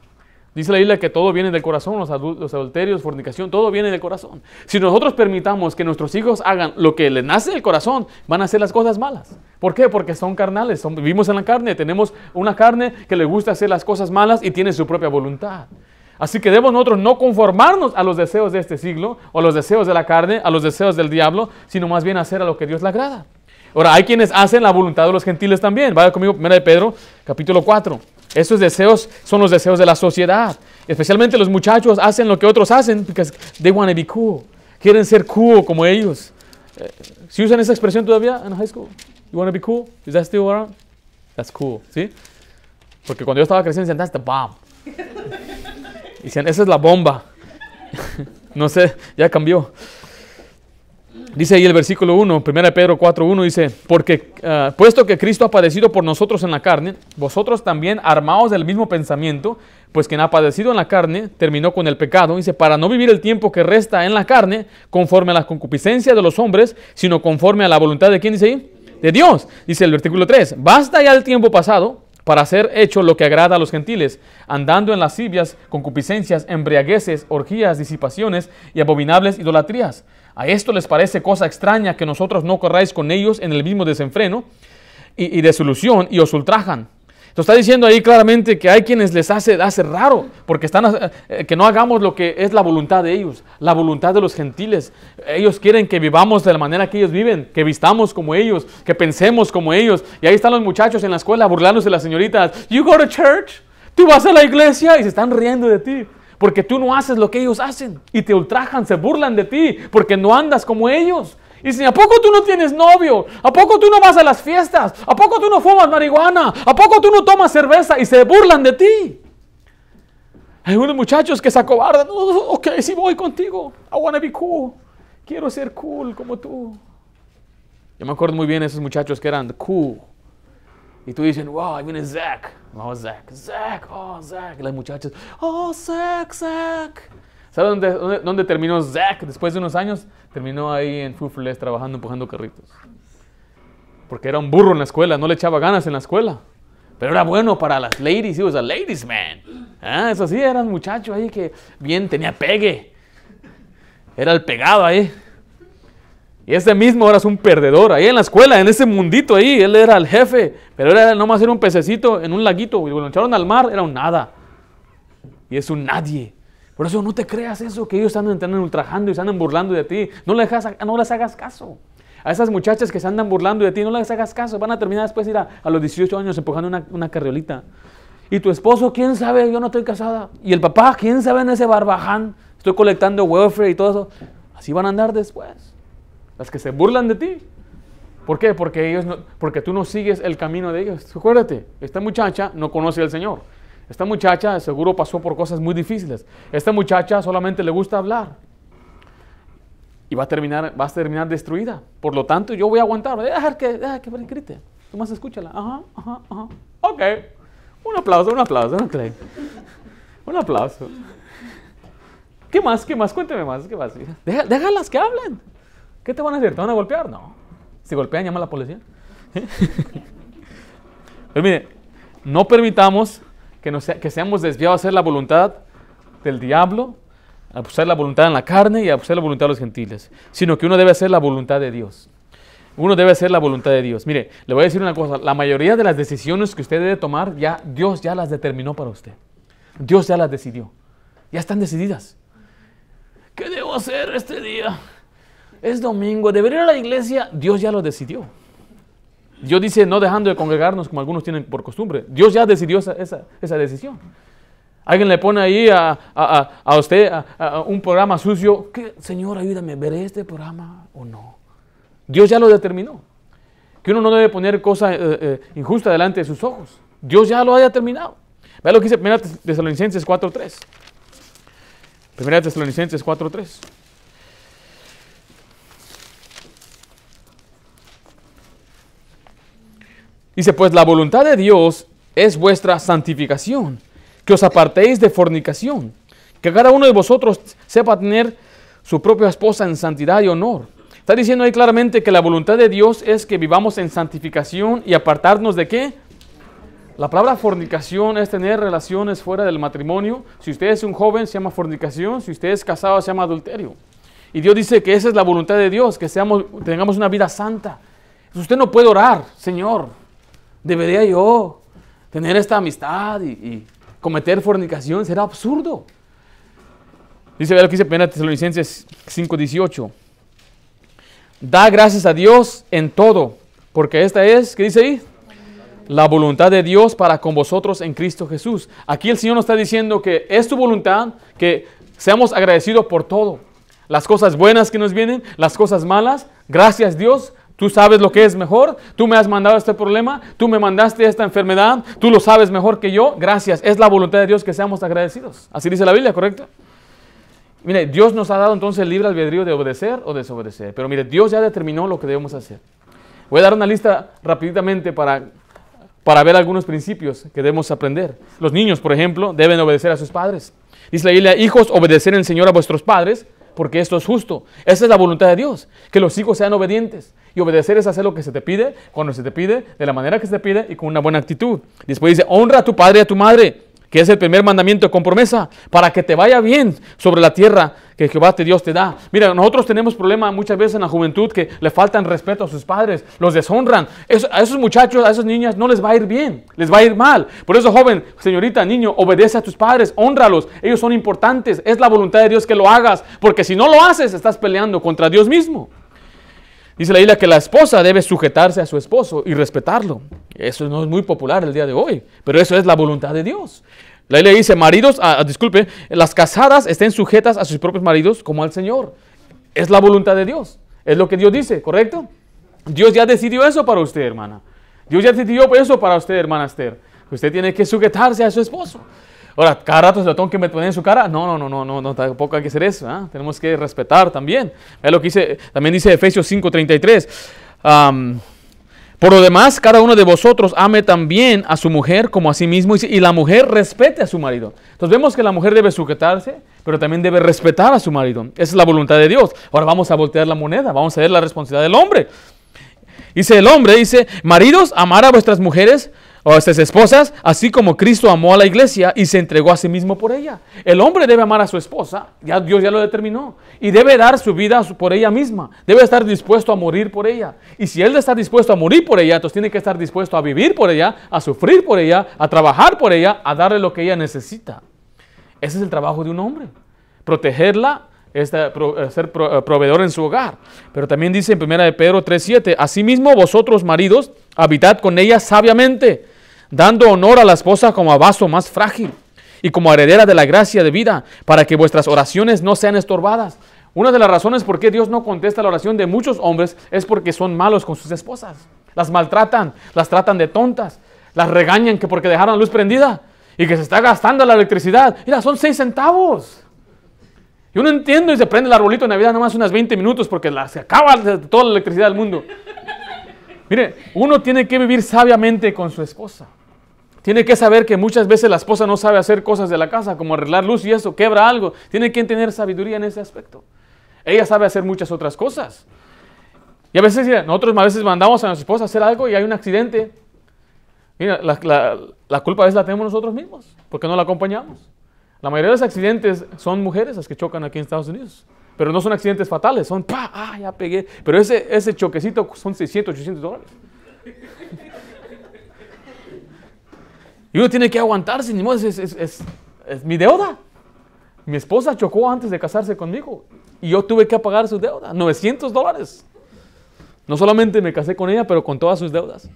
Dice la Biblia que todo viene del corazón, los, adulterios, fornicación, todo viene del corazón. Si nosotros permitamos que nuestros hijos hagan lo que les nace del corazón, van a hacer las cosas malas. ¿Por qué? Porque son carnales, vivimos en la carne, tenemos una carne que le gusta hacer las cosas malas y tiene su propia voluntad. Así que debemos nosotros no conformarnos a los deseos de este siglo, o a los deseos de la carne, a los deseos del diablo, sino más bien hacer a lo que Dios le agrada. Ahora, hay quienes hacen la voluntad de los gentiles también. Vaya conmigo, 1 de Pedro, capítulo 4. Esos deseos son los deseos de la sociedad. Especialmente los muchachos hacen lo que otros hacen porque they want to be cool. Quieren ser cool como ellos. Eh, ¿Si usan esa expresión todavía en high school? You want to be cool? Is that still around? That's cool, ¿sí? Porque cuando yo estaba creciendo decían, that's the bomb. Dicen, esa es la bomba. No sé, ya cambió. Dice ahí el versículo 1, 1 Pedro 4, 1, dice, porque ah, puesto que Cristo ha padecido por nosotros en la carne, vosotros también armados del mismo pensamiento, pues quien ha padecido en la carne terminó con el pecado, dice, para no vivir el tiempo que resta en la carne conforme a la concupiscencia de los hombres, sino conforme a la voluntad de quién dice ahí? De Dios. Dice el versículo 3, basta ya el tiempo pasado para hacer hecho lo que agrada a los gentiles, andando en lascivias, concupiscencias, embriagueces, orgías, disipaciones y abominables idolatrías. A esto les parece cosa extraña que nosotros no corráis con ellos en el mismo desenfreno y, y desolución y os ultrajan está diciendo ahí claramente que hay quienes les hace, hace raro, porque están, eh, que no hagamos lo que es la voluntad de ellos, la voluntad de los gentiles. Ellos quieren que vivamos de la manera que ellos viven, que vistamos como ellos, que pensemos como ellos. Y ahí están los muchachos en la escuela burlándose de las señoritas. You go to church, tú vas a la iglesia y se están riendo de ti. Porque tú no haces lo que ellos hacen y te ultrajan, se burlan de ti porque no andas como ellos. Y dicen, ¿a poco tú no tienes novio? ¿A poco tú no vas a las fiestas? ¿A poco tú no fumas marihuana? ¿A poco tú no tomas cerveza? Y se burlan de ti. Hay unos muchachos que se acobardan. ok, sí voy contigo. I wanna be cool. Quiero ser cool como tú. Yo me acuerdo muy bien de esos muchachos que eran cool. Y tú dices, wow, ahí viene Zach. Oh, Zach, Zach, oh, Zach. Y las muchachas, oh, Zach, Zach. ¿Sabe dónde, dónde, terminó Zach después de unos años? Terminó ahí en Fufles trabajando, empujando carritos. Porque era un burro en la escuela, no le echaba ganas en la escuela. Pero era bueno para las ladies, he was a ladies man. Ah, eso sí, era un muchacho ahí que bien tenía pegue. Era el pegado ahí. Y ese mismo ahora es un perdedor. Ahí en la escuela, en ese mundito ahí, él era el jefe. Pero era nomás era un pececito en un laguito. Y lo echaron al mar, era un nada. Y es un nadie. Por eso no te creas eso, que ellos andan, ultrajando y se andan burlando de ti. No, les hagas, no les hagas caso. A esas muchachas que se andan burlando de ti, no les hagas caso. Van a terminar después de ir a, los 18 años empujando una, una carriolita. Y tu esposo, quién sabe, yo no estoy casada. Y el papá, quién sabe en ese barbaján. Estoy colectando welfare y todo eso. Así van a andar después. Las que se burlan de ti. ¿Por qué? Porque, ellos porque tú no sigues el camino de ellos. Acuérdate, esta muchacha no conoce al Señor. Esta muchacha seguro pasó por cosas muy difíciles. Esta muchacha solamente le gusta hablar. Y va a terminar, va a terminar destruida. Por lo tanto, yo voy a aguantar. Dejar que, dejar que grite. Tú más escúchala. Ajá, ajá, ajá. Ok. Un aplauso, un aplauso, ¿no Un aplauso. ¿Qué más? ¿Qué más? Cuénteme más. ¿Qué más? déjalas que hablen. ¿Qué te van a hacer? ¿Te van a golpear? No. Si golpean, llama a la policía. Pero mire, no permitamos que, seamos desviados a hacer la voluntad del diablo, a hacer la voluntad en la carne y a hacer la voluntad de los gentiles, sino que uno debe hacer la voluntad de Dios. Uno debe hacer la voluntad de Dios. Mire, le voy a decir una cosa, la mayoría de las decisiones que usted debe tomar, ya Dios ya las determinó para usted. Dios ya las decidió. Ya están decididas. ¿Qué debo hacer este día? Es domingo, ¿debería ir a la iglesia? Dios ya lo decidió. Dios dice no dejando de congregarnos como algunos tienen por costumbre. Dios ya decidió esa, esa, decisión. Alguien le pone ahí a, a, usted un programa sucio. ¿Qué, Señor, ayúdame, ¿veré este programa o no? Dios ya lo determinó. Que uno no debe poner cosas eh, eh, injustas delante de sus ojos. Dios ya lo ha determinado. Vea lo que dice 1 Tesalonicenses 4.3. 1 Tesalonicenses 4.3. Dice, pues la voluntad de Dios es vuestra santificación, que os apartéis de fornicación, que cada uno de vosotros sepa tener su propia esposa en santidad y honor. Está diciendo ahí claramente que la voluntad de Dios es que vivamos en santificación y apartarnos de qué? La palabra fornicación es tener relaciones fuera del matrimonio. Si usted es un joven, se llama fornicación. Si usted es casado, se llama adulterio. Y Dios dice que esa es la voluntad de Dios, que seamos, tengamos una vida santa. Usted no puede orar, Señor, debería yo tener esta amistad y, cometer fornicación? Será absurdo. Dice, ver lo que dice 1 Tesalonicenses 5:18. Da gracias a Dios en todo, porque esta es, ¿qué dice ahí? La voluntad de Dios para con vosotros en Cristo Jesús. Aquí el Señor nos está diciendo que es tu voluntad que seamos agradecidos por todo. Las cosas buenas que nos vienen, las cosas malas. Gracias Dios Tú sabes lo que es mejor. Tú me has mandado este problema. Tú me mandaste esta enfermedad. Tú lo sabes mejor que yo. Gracias. Es la voluntad de Dios que seamos agradecidos. Así dice la Biblia, ¿correcto? Mire, Dios nos ha dado entonces el libre albedrío de obedecer o desobedecer. Pero mire, Dios ya determinó lo que debemos hacer. Voy a dar una lista rápidamente para, para ver algunos principios que debemos aprender. Los niños, por ejemplo, deben obedecer a sus padres. Dice la Biblia, hijos, obedecer el Señor a vuestros padres, porque esto es justo. Esa es la voluntad de Dios, que los hijos sean obedientes. Y obedecer es hacer lo que se te pide, cuando se te pide, de la manera que se te pide y con una buena actitud. Después dice, honra a tu padre y a tu madre, que es el primer mandamiento con promesa, para que te vaya bien sobre la tierra que Jehová te Dios te da. Mira, nosotros tenemos problemas muchas veces en la juventud que le faltan respeto a sus padres, los deshonran. a esos muchachos, a esas niñas no les va a ir bien, les va a ir mal. Por eso, joven, señorita, niño, obedece a tus padres, honralos, ellos son importantes, es la voluntad de Dios que lo hagas, porque si no lo haces, estás peleando contra Dios mismo. Dice la Biblia que la esposa debe sujetarse a su esposo y respetarlo. Eso no es muy popular el día de hoy, pero eso es la voluntad de Dios. La Biblia dice, maridos, ah, disculpe, las casadas estén sujetas a sus propios maridos como al Señor. Es la voluntad de Dios. Es lo que Dios dice, ¿correcto? Dios ya decidió eso para usted, hermana. Dios ya decidió eso para usted, hermana Esther. Usted tiene que sujetarse a su esposo. Ahora, cada rato se lo tengo que poner en su cara. No, no, no, no, no, no tampoco hay que hacer eso. ¿ah? Tenemos que respetar también. Es lo que dice, también dice Efesios 5:33. por lo demás, cada uno de vosotros ame también a su mujer como a sí mismo y la mujer respete a su marido. Entonces vemos que la mujer debe sujetarse, pero también debe respetar a su marido. Esa es la voluntad de Dios. Ahora vamos a voltear la moneda, vamos a ver la responsabilidad del hombre. Dice el hombre, dice, maridos, amar a vuestras mujeres o estas esposas, así como Cristo amó a la iglesia y se entregó a sí mismo por ella. El hombre debe amar a su esposa, ya Dios ya lo determinó, y debe dar su vida por ella misma, debe estar dispuesto a morir por ella. Y si él está dispuesto a morir por ella, entonces tiene que estar dispuesto a vivir por ella, a sufrir por ella, a trabajar por ella, a darle lo que ella necesita. Ese es el trabajo de un hombre, protegerla, este, ser eh, proveedor en su hogar. Pero también dice en 1 de Pedro 3:7, asimismo vosotros maridos, habitad con ella sabiamente dando honor a la esposa como a vaso más frágil y como heredera de la gracia de vida, para que vuestras oraciones no sean estorbadas. Una de las razones por qué Dios no contesta la oración de muchos hombres es porque son malos con sus esposas. Las maltratan, las tratan de tontas, las regañan que porque dejaron la luz prendida y que se está gastando la electricidad. Mira, son seis centavos. Y uno entiende y se prende el arbolito de Navidad nomás unas 20 minutos porque se acaba toda la electricidad del mundo. Mire, uno tiene que vivir sabiamente con su esposa. Tiene que saber que muchas veces la esposa no sabe hacer cosas de la casa, como arreglar luz y eso, quebra algo. Tiene que tener sabiduría en ese aspecto. Ella sabe hacer muchas otras cosas. Y a veces, nosotros a veces mandamos a nuestra esposa a hacer algo y hay un accidente. Mira, la, culpa a veces la tenemos nosotros mismos, porque no la acompañamos. La mayoría de los accidentes son mujeres las que chocan aquí en Estados Unidos. Pero no son accidentes fatales, son, ¡pa! ¡Ah, ya pegué! Pero ese, ese choquecito son 600, 800 dólares. Y uno tiene que aguantarse, ni modo, es, es, mi deuda. Mi esposa chocó antes de casarse conmigo y yo tuve que pagar su deuda, 900 dólares. No solamente me casé con ella, pero con todas sus deudas.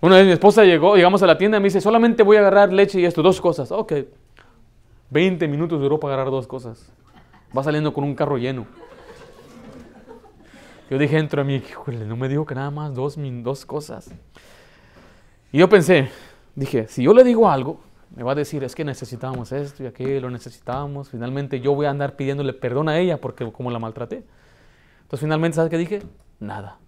Una vez mi esposa llegó, llegamos a la tienda y me dice, solamente voy a agarrar leche y esto, dos cosas. Ok, 20 minutos duró para agarrar dos cosas. Va saliendo con un carro lleno. Yo dije dentro de mí, no me dijo que nada más dos, dos cosas. Y yo pensé, dije, si yo le digo algo, me va a decir, es que necesitábamos esto y aquello, lo necesitábamos. Finalmente yo voy a andar pidiéndole perdón a ella porque como la maltraté. Entonces finalmente, ¿sabes qué dije? Nada.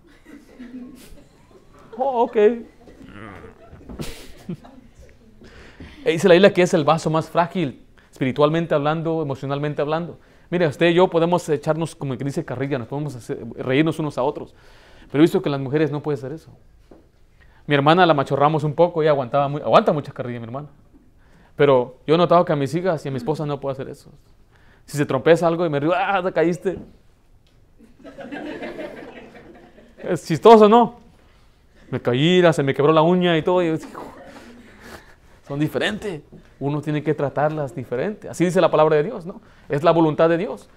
oh, ok. dice la isla que es el vaso más frágil, espiritualmente hablando, emocionalmente hablando. Mire, usted y yo podemos echarnos, como dice carrilla, nos podemos reírnos unos a otros. Pero he visto que las mujeres no pueden hacer eso. Mi hermana la machorramos un poco, ella aguantaba muy, aguanta mucha carrilla, mi hermana. Pero yo he notado que a mis hijas y a mi esposa no puedo hacer eso. Si se trompeza algo y me río, ¡ah, te caíste! es chistoso, ¿no? Me caí, se me quebró la uña y todo. Y son diferentes. Uno tiene que tratarlas diferente. Así dice la palabra de Dios, ¿no? Es la voluntad de Dios.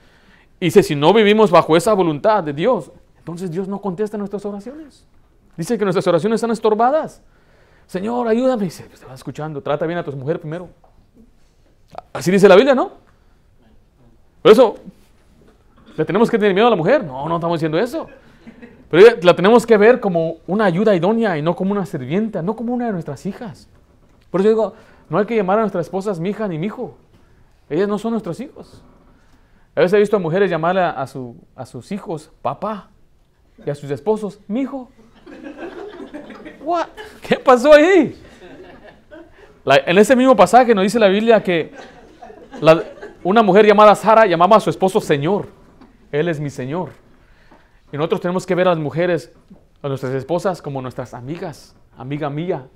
Y dice, si no vivimos bajo esa voluntad de Dios, entonces Dios no contesta nuestras oraciones. Dice que nuestras oraciones están estorbadas. Señor, ayúdame. Dice, pues, te vas escuchando, trata bien a tu mujer primero. Así dice la Biblia, ¿no? Por eso, ¿le tenemos que tener miedo a la mujer? No, no estamos diciendo eso. Pero la tenemos que ver como una ayuda idónea y no como una sirvienta, no como una de nuestras hijas. Por eso digo, no hay que llamar a nuestras esposas mi hija ni mi hijo. Ellas no son nuestros hijos. A veces he visto a mujeres llamar a, su, a sus hijos papá y a sus esposos mi hijo. ¿Qué pasó ahí? en ese mismo pasaje nos dice la Biblia que una mujer llamada Sara llamaba a su esposo Señor. Él es mi Señor. Y nosotros tenemos que ver a las mujeres, a nuestras esposas, como nuestras amigas, amiga mía.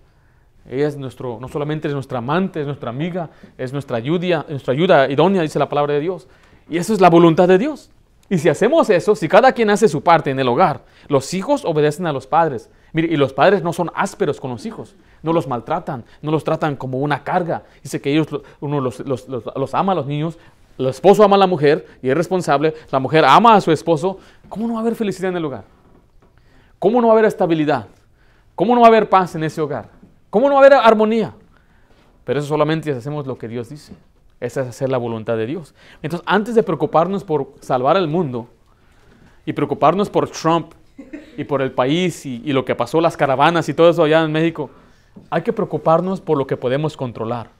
Ella es nuestro, no solamente es nuestra amante, es nuestra amiga, es nuestra ayuda, nuestra ayuda idónea, dice la palabra de Dios. Y eso es la voluntad de Dios. Y si hacemos eso, si cada quien hace su parte en el hogar, los hijos obedecen a los padres. Y los padres no son ásperos con los hijos, no los maltratan, no los tratan como una carga. Dice que ellos, uno los, los, los ama a los niños, el esposo ama a la mujer y es responsable, la mujer ama a su esposo. ¿Cómo no va a haber felicidad en el hogar? ¿Cómo no va a haber estabilidad? ¿Cómo no va a haber paz en ese hogar? ¿Cómo no va a haber armonía? Pero eso solamente si hacemos lo que Dios dice. Esa es hacer la voluntad de Dios. Entonces, antes de preocuparnos por salvar al mundo y preocuparnos por Trump y por el país y, lo que pasó, las caravanas y todo eso allá en México, hay que preocuparnos por lo que podemos controlar,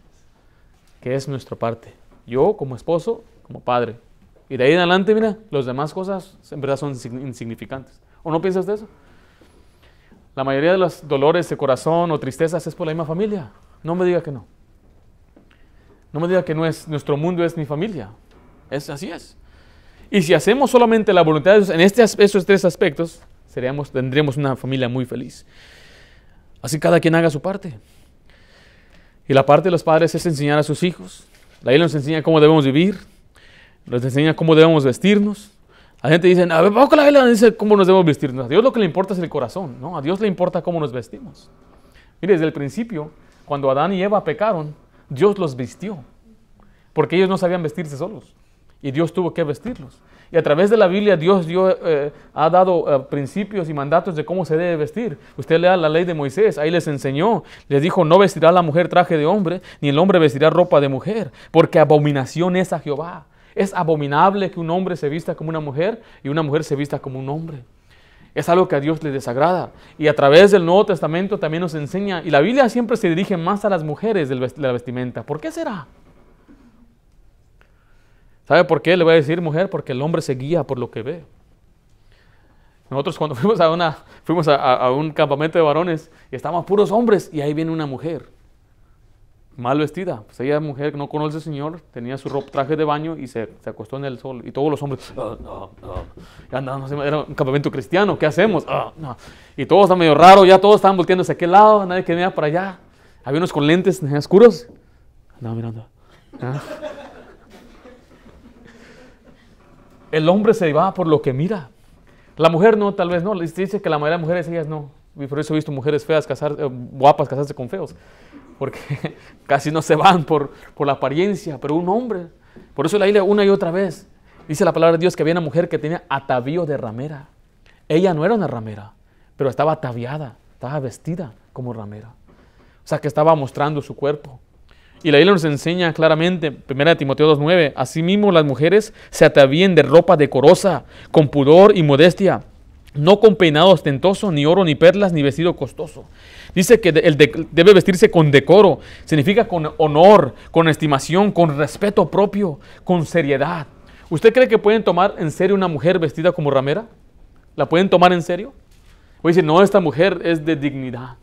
que es nuestra parte. Yo como esposo, como padre. Y de ahí en adelante, mira, las demás cosas en verdad son insignificantes. ¿O no piensas de eso? La mayoría de los dolores de corazón o tristezas es por la misma familia. No me diga que no. No me diga que no es nuestro mundo es mi familia. Es así es. Y si hacemos solamente la voluntad de Dios en este, estos tres aspectos, seríamos, tendríamos una familia muy feliz. Así cada quien haga su parte. Y la parte de los padres es enseñar a sus hijos. La Biblia nos enseña cómo debemos vivir, nos enseña cómo debemos vestirnos. La gente dice, a ver, la Biblia dice cómo nos debemos vestirnos. A Dios lo que le importa es el corazón. A Dios le importa cómo nos vestimos. Mire, desde el principio, cuando Adán y Eva pecaron, Dios los vistió, porque ellos no sabían vestirse solos, y Dios tuvo que vestirlos. Y a través de la Biblia Dios eh, ha dado eh, principios y mandatos de cómo se debe vestir. Usted lea la ley de Moisés, ahí les enseñó, les dijo, no vestirá la mujer traje de hombre, ni el hombre vestirá ropa de mujer, porque abominación es a Jehová. Es abominable que un hombre se vista como una mujer y una mujer se vista como un hombre. Es algo que a Dios le desagrada. Y a través del Nuevo Testamento también nos enseña, y la Biblia siempre se dirige más a las mujeres de la vestimenta. ¿Por qué será? ¿Sabe por qué? Le voy a decir mujer, porque el hombre se guía por lo que ve. Nosotros cuando fuimos a, una, fuimos a, un campamento de varones y estábamos puros hombres y ahí viene una mujer mal vestida. Pues ella mujer que no conoce al Señor, tenía su traje de baño y se, se acostó en el sol. Y todos los hombres, ah, era un campamento cristiano, ¿qué hacemos? Ah, y todo está medio raro, ya todos estaban volteando hacia aquel lado, nadie quería para allá. Había unos con lentes oscuros. No, mirando. ¿Ah? El hombre se va por lo que mira. La mujer no, tal vez no. Dice que la mayoría de mujeres, ellas no. Y por eso he visto mujeres feas, casar, eh, guapas casarse con feos. Porque casi no se van por, por la apariencia. Pero un hombre. Por eso la Biblia una y otra vez. Dice la palabra de Dios que había una mujer que tenía atavío de ramera. Ella no era una ramera, pero estaba ataviada, estaba vestida como ramera. O sea que estaba mostrando su cuerpo. Y la Biblia nos enseña claramente, 1 Timoteo 2.9, asimismo las mujeres se atavíen de ropa decorosa, con pudor y modestia, no con peinado ostentoso, ni oro, ni perlas, ni vestido costoso. Dice que el debe vestirse con decoro, significa con honor, con estimación, con respeto propio, con seriedad. ¿Usted cree que pueden tomar en serio una mujer vestida como ramera? ¿La pueden tomar en serio? a decir, no, esta mujer es de dignidad.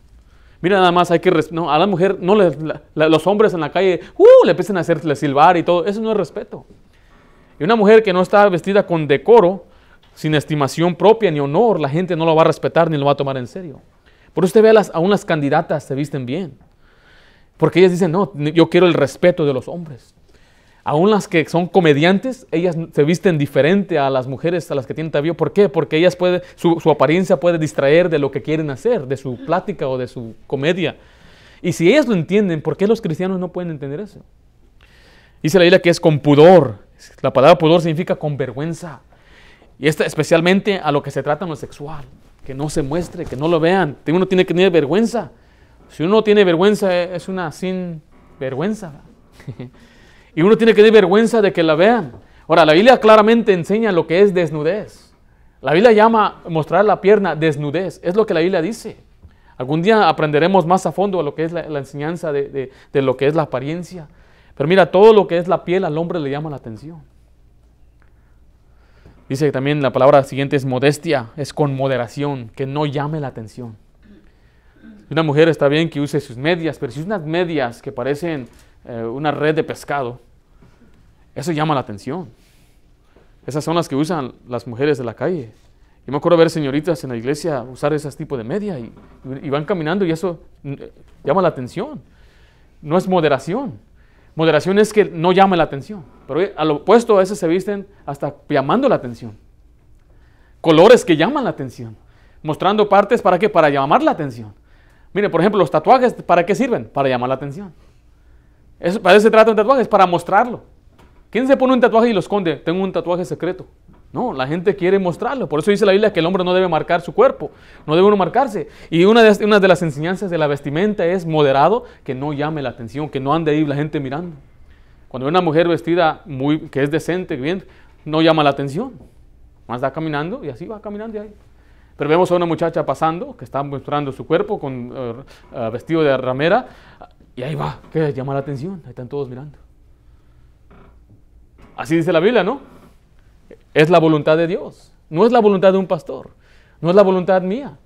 Mira, nada más hay que. No, a la mujer, no los hombres en la calle, uh, le empiezan a hacerle silbar y todo. Eso no es respeto. Y una mujer que no está vestida con decoro, sin estimación propia ni honor, la gente no lo va a respetar ni lo va a tomar en serio. Por eso usted ve a las, aún las candidatas se visten bien. Porque ellas dicen, no, yo quiero el respeto de los hombres. Aún las que son comediantes, ellas se visten diferente a las mujeres a las que tienen tabillo. ¿Por qué? Porque ellas puede, su, apariencia puede distraer de lo que quieren hacer, de su plática o de su comedia. Y si ellas lo entienden, ¿por qué los cristianos no pueden entender eso? Dice la Biblia que es con pudor. La palabra pudor significa con vergüenza. Y esta especialmente a lo que se trata en lo sexual. Que no se muestre, que no lo vean. Uno tiene que tener vergüenza. Si uno tiene vergüenza, es una sin vergüenza. Y uno tiene que tener vergüenza de que la vean. Ahora, la Biblia claramente enseña lo que es desnudez. La Biblia llama mostrar la pierna desnudez. Es lo que la Biblia dice. Algún día aprenderemos más a fondo lo que es la, enseñanza de, lo que es la apariencia. Pero mira, todo lo que es la piel al hombre le llama la atención. Dice que también la palabra siguiente es modestia, es con moderación, que no llame la atención. Una mujer está bien que use sus medias, pero si es unas medias que parecen eh, una red de pescado, eso llama la atención. Esas son las que usan las mujeres de la calle. Yo me acuerdo ver señoritas en la iglesia usar ese tipo de media y, y van caminando y eso eh, llama la atención. No es moderación. Moderación es que no llame la atención. Pero al opuesto a veces se visten hasta llamando la atención. Colores que llaman la atención. Mostrando partes para qué? Para llamar la atención. Mire, por ejemplo, los tatuajes, ¿para qué sirven? Para llamar la atención. Para eso se trata un tatuaje, es para mostrarlo. ¿Quién se pone un tatuaje y lo esconde? Tengo un tatuaje secreto. No, la gente quiere mostrarlo. Por eso dice la Biblia que el hombre no debe marcar su cuerpo, no debe uno marcarse. Y una de, las enseñanzas de la vestimenta es moderado, que no llame la atención, que no ande ahí la gente mirando. Cuando ve una mujer vestida muy, que es decente, bien, no llama la atención. Más va caminando y así va caminando ahí. Pero vemos a una muchacha pasando que está mostrando su cuerpo con eh, eh, vestido de ramera y ahí va, que llama la atención. Ahí están todos mirando. Así dice la Biblia, ¿no? Es la voluntad de Dios. No es la voluntad de un pastor. No es la voluntad mía.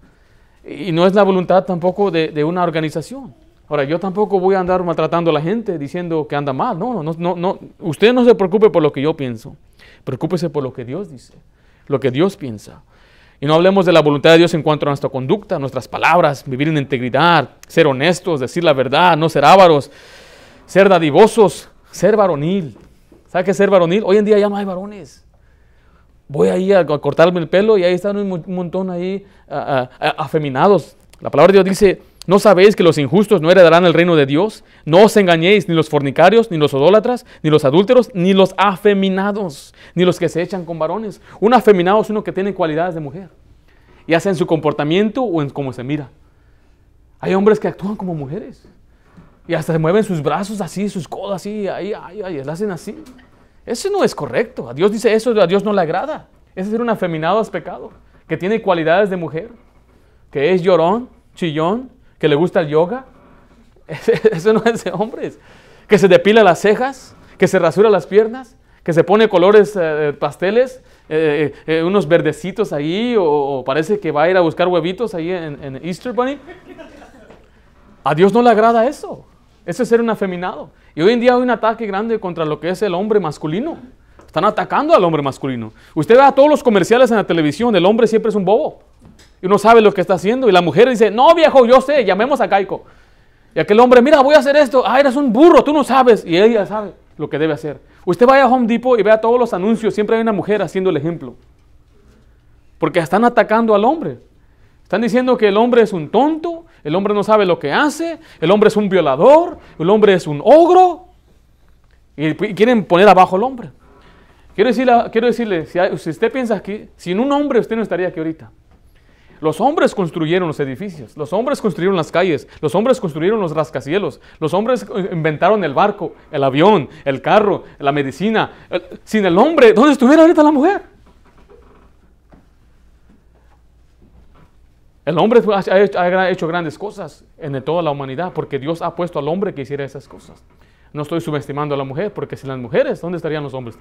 Y no es la voluntad tampoco de, una organización. Ahora, yo tampoco voy a andar maltratando a la gente diciendo que anda mal. No, no, no, no. Usted no se preocupe por lo que yo pienso. Preocúpese por lo que Dios dice, lo que Dios piensa. Y no hablemos de la voluntad de Dios en cuanto a nuestra conducta, nuestras palabras, vivir en integridad, ser honestos, decir la verdad, no ser ávaros, ser dadivosos, ser varonil. ¿Sabe qué ser varonil? Hoy en día ya no hay varones voy ahí a, cortarme el pelo y ahí están un, montón ahí afeminados. La palabra de Dios dice, ¿no sabéis que los injustos no heredarán el reino de Dios? No os engañéis ni los fornicarios, ni los odólatras, ni los adúlteros, ni los afeminados, ni los que se echan con varones. Un afeminado es uno que tiene cualidades de mujer, ya sea en su comportamiento o en cómo se mira. Hay hombres que actúan como mujeres y hasta se mueven sus brazos así, sus codos así, ahí, ahí, ahí, hacen así. Eso no es correcto. A Dios dice eso, a Dios no le agrada. Ese ser un afeminado es pecado. Que tiene cualidades de mujer, que es llorón, chillón, que le gusta el yoga. Eso no es de hombres. Que se depila las cejas, que se rasura las piernas, que se pone colores eh, pasteles, eh, eh, unos verdecitos ahí, o, parece que va a ir a buscar huevitos ahí en, en Easter Bunny. A Dios no le agrada eso. Eso es ser un afeminado. Y hoy en día hay un ataque grande contra lo que es el hombre masculino. Están atacando al hombre masculino. Usted ve a todos los comerciales en la televisión, el hombre siempre es un bobo. Y uno sabe lo que está haciendo. Y la mujer dice, no viejo, yo sé, llamemos a Caico. Y aquel hombre, mira, voy a hacer esto. Ah, eres un burro, tú no sabes. Y ella sabe lo que debe hacer. Usted vaya a Home Depot y vea todos los anuncios, siempre hay una mujer haciendo el ejemplo. Porque están atacando al hombre. Están diciendo que el hombre es un tonto, el hombre no sabe lo que hace, el hombre es un violador, el hombre es un ogro. Y quieren poner abajo al hombre. Quiero decirle, quiero decirle si, usted piensa que sin un hombre usted no estaría aquí ahorita. Los hombres construyeron los edificios, los hombres construyeron las calles, los hombres construyeron los rascacielos, los hombres inventaron el barco, el avión, el carro, la medicina. Sin el hombre, ¿dónde estuviera ahorita la mujer? El hombre ha hecho grandes cosas en toda la humanidad porque Dios ha puesto al hombre que hiciera esas cosas. No estoy subestimando a la mujer porque sin las mujeres, ¿dónde estarían los hombres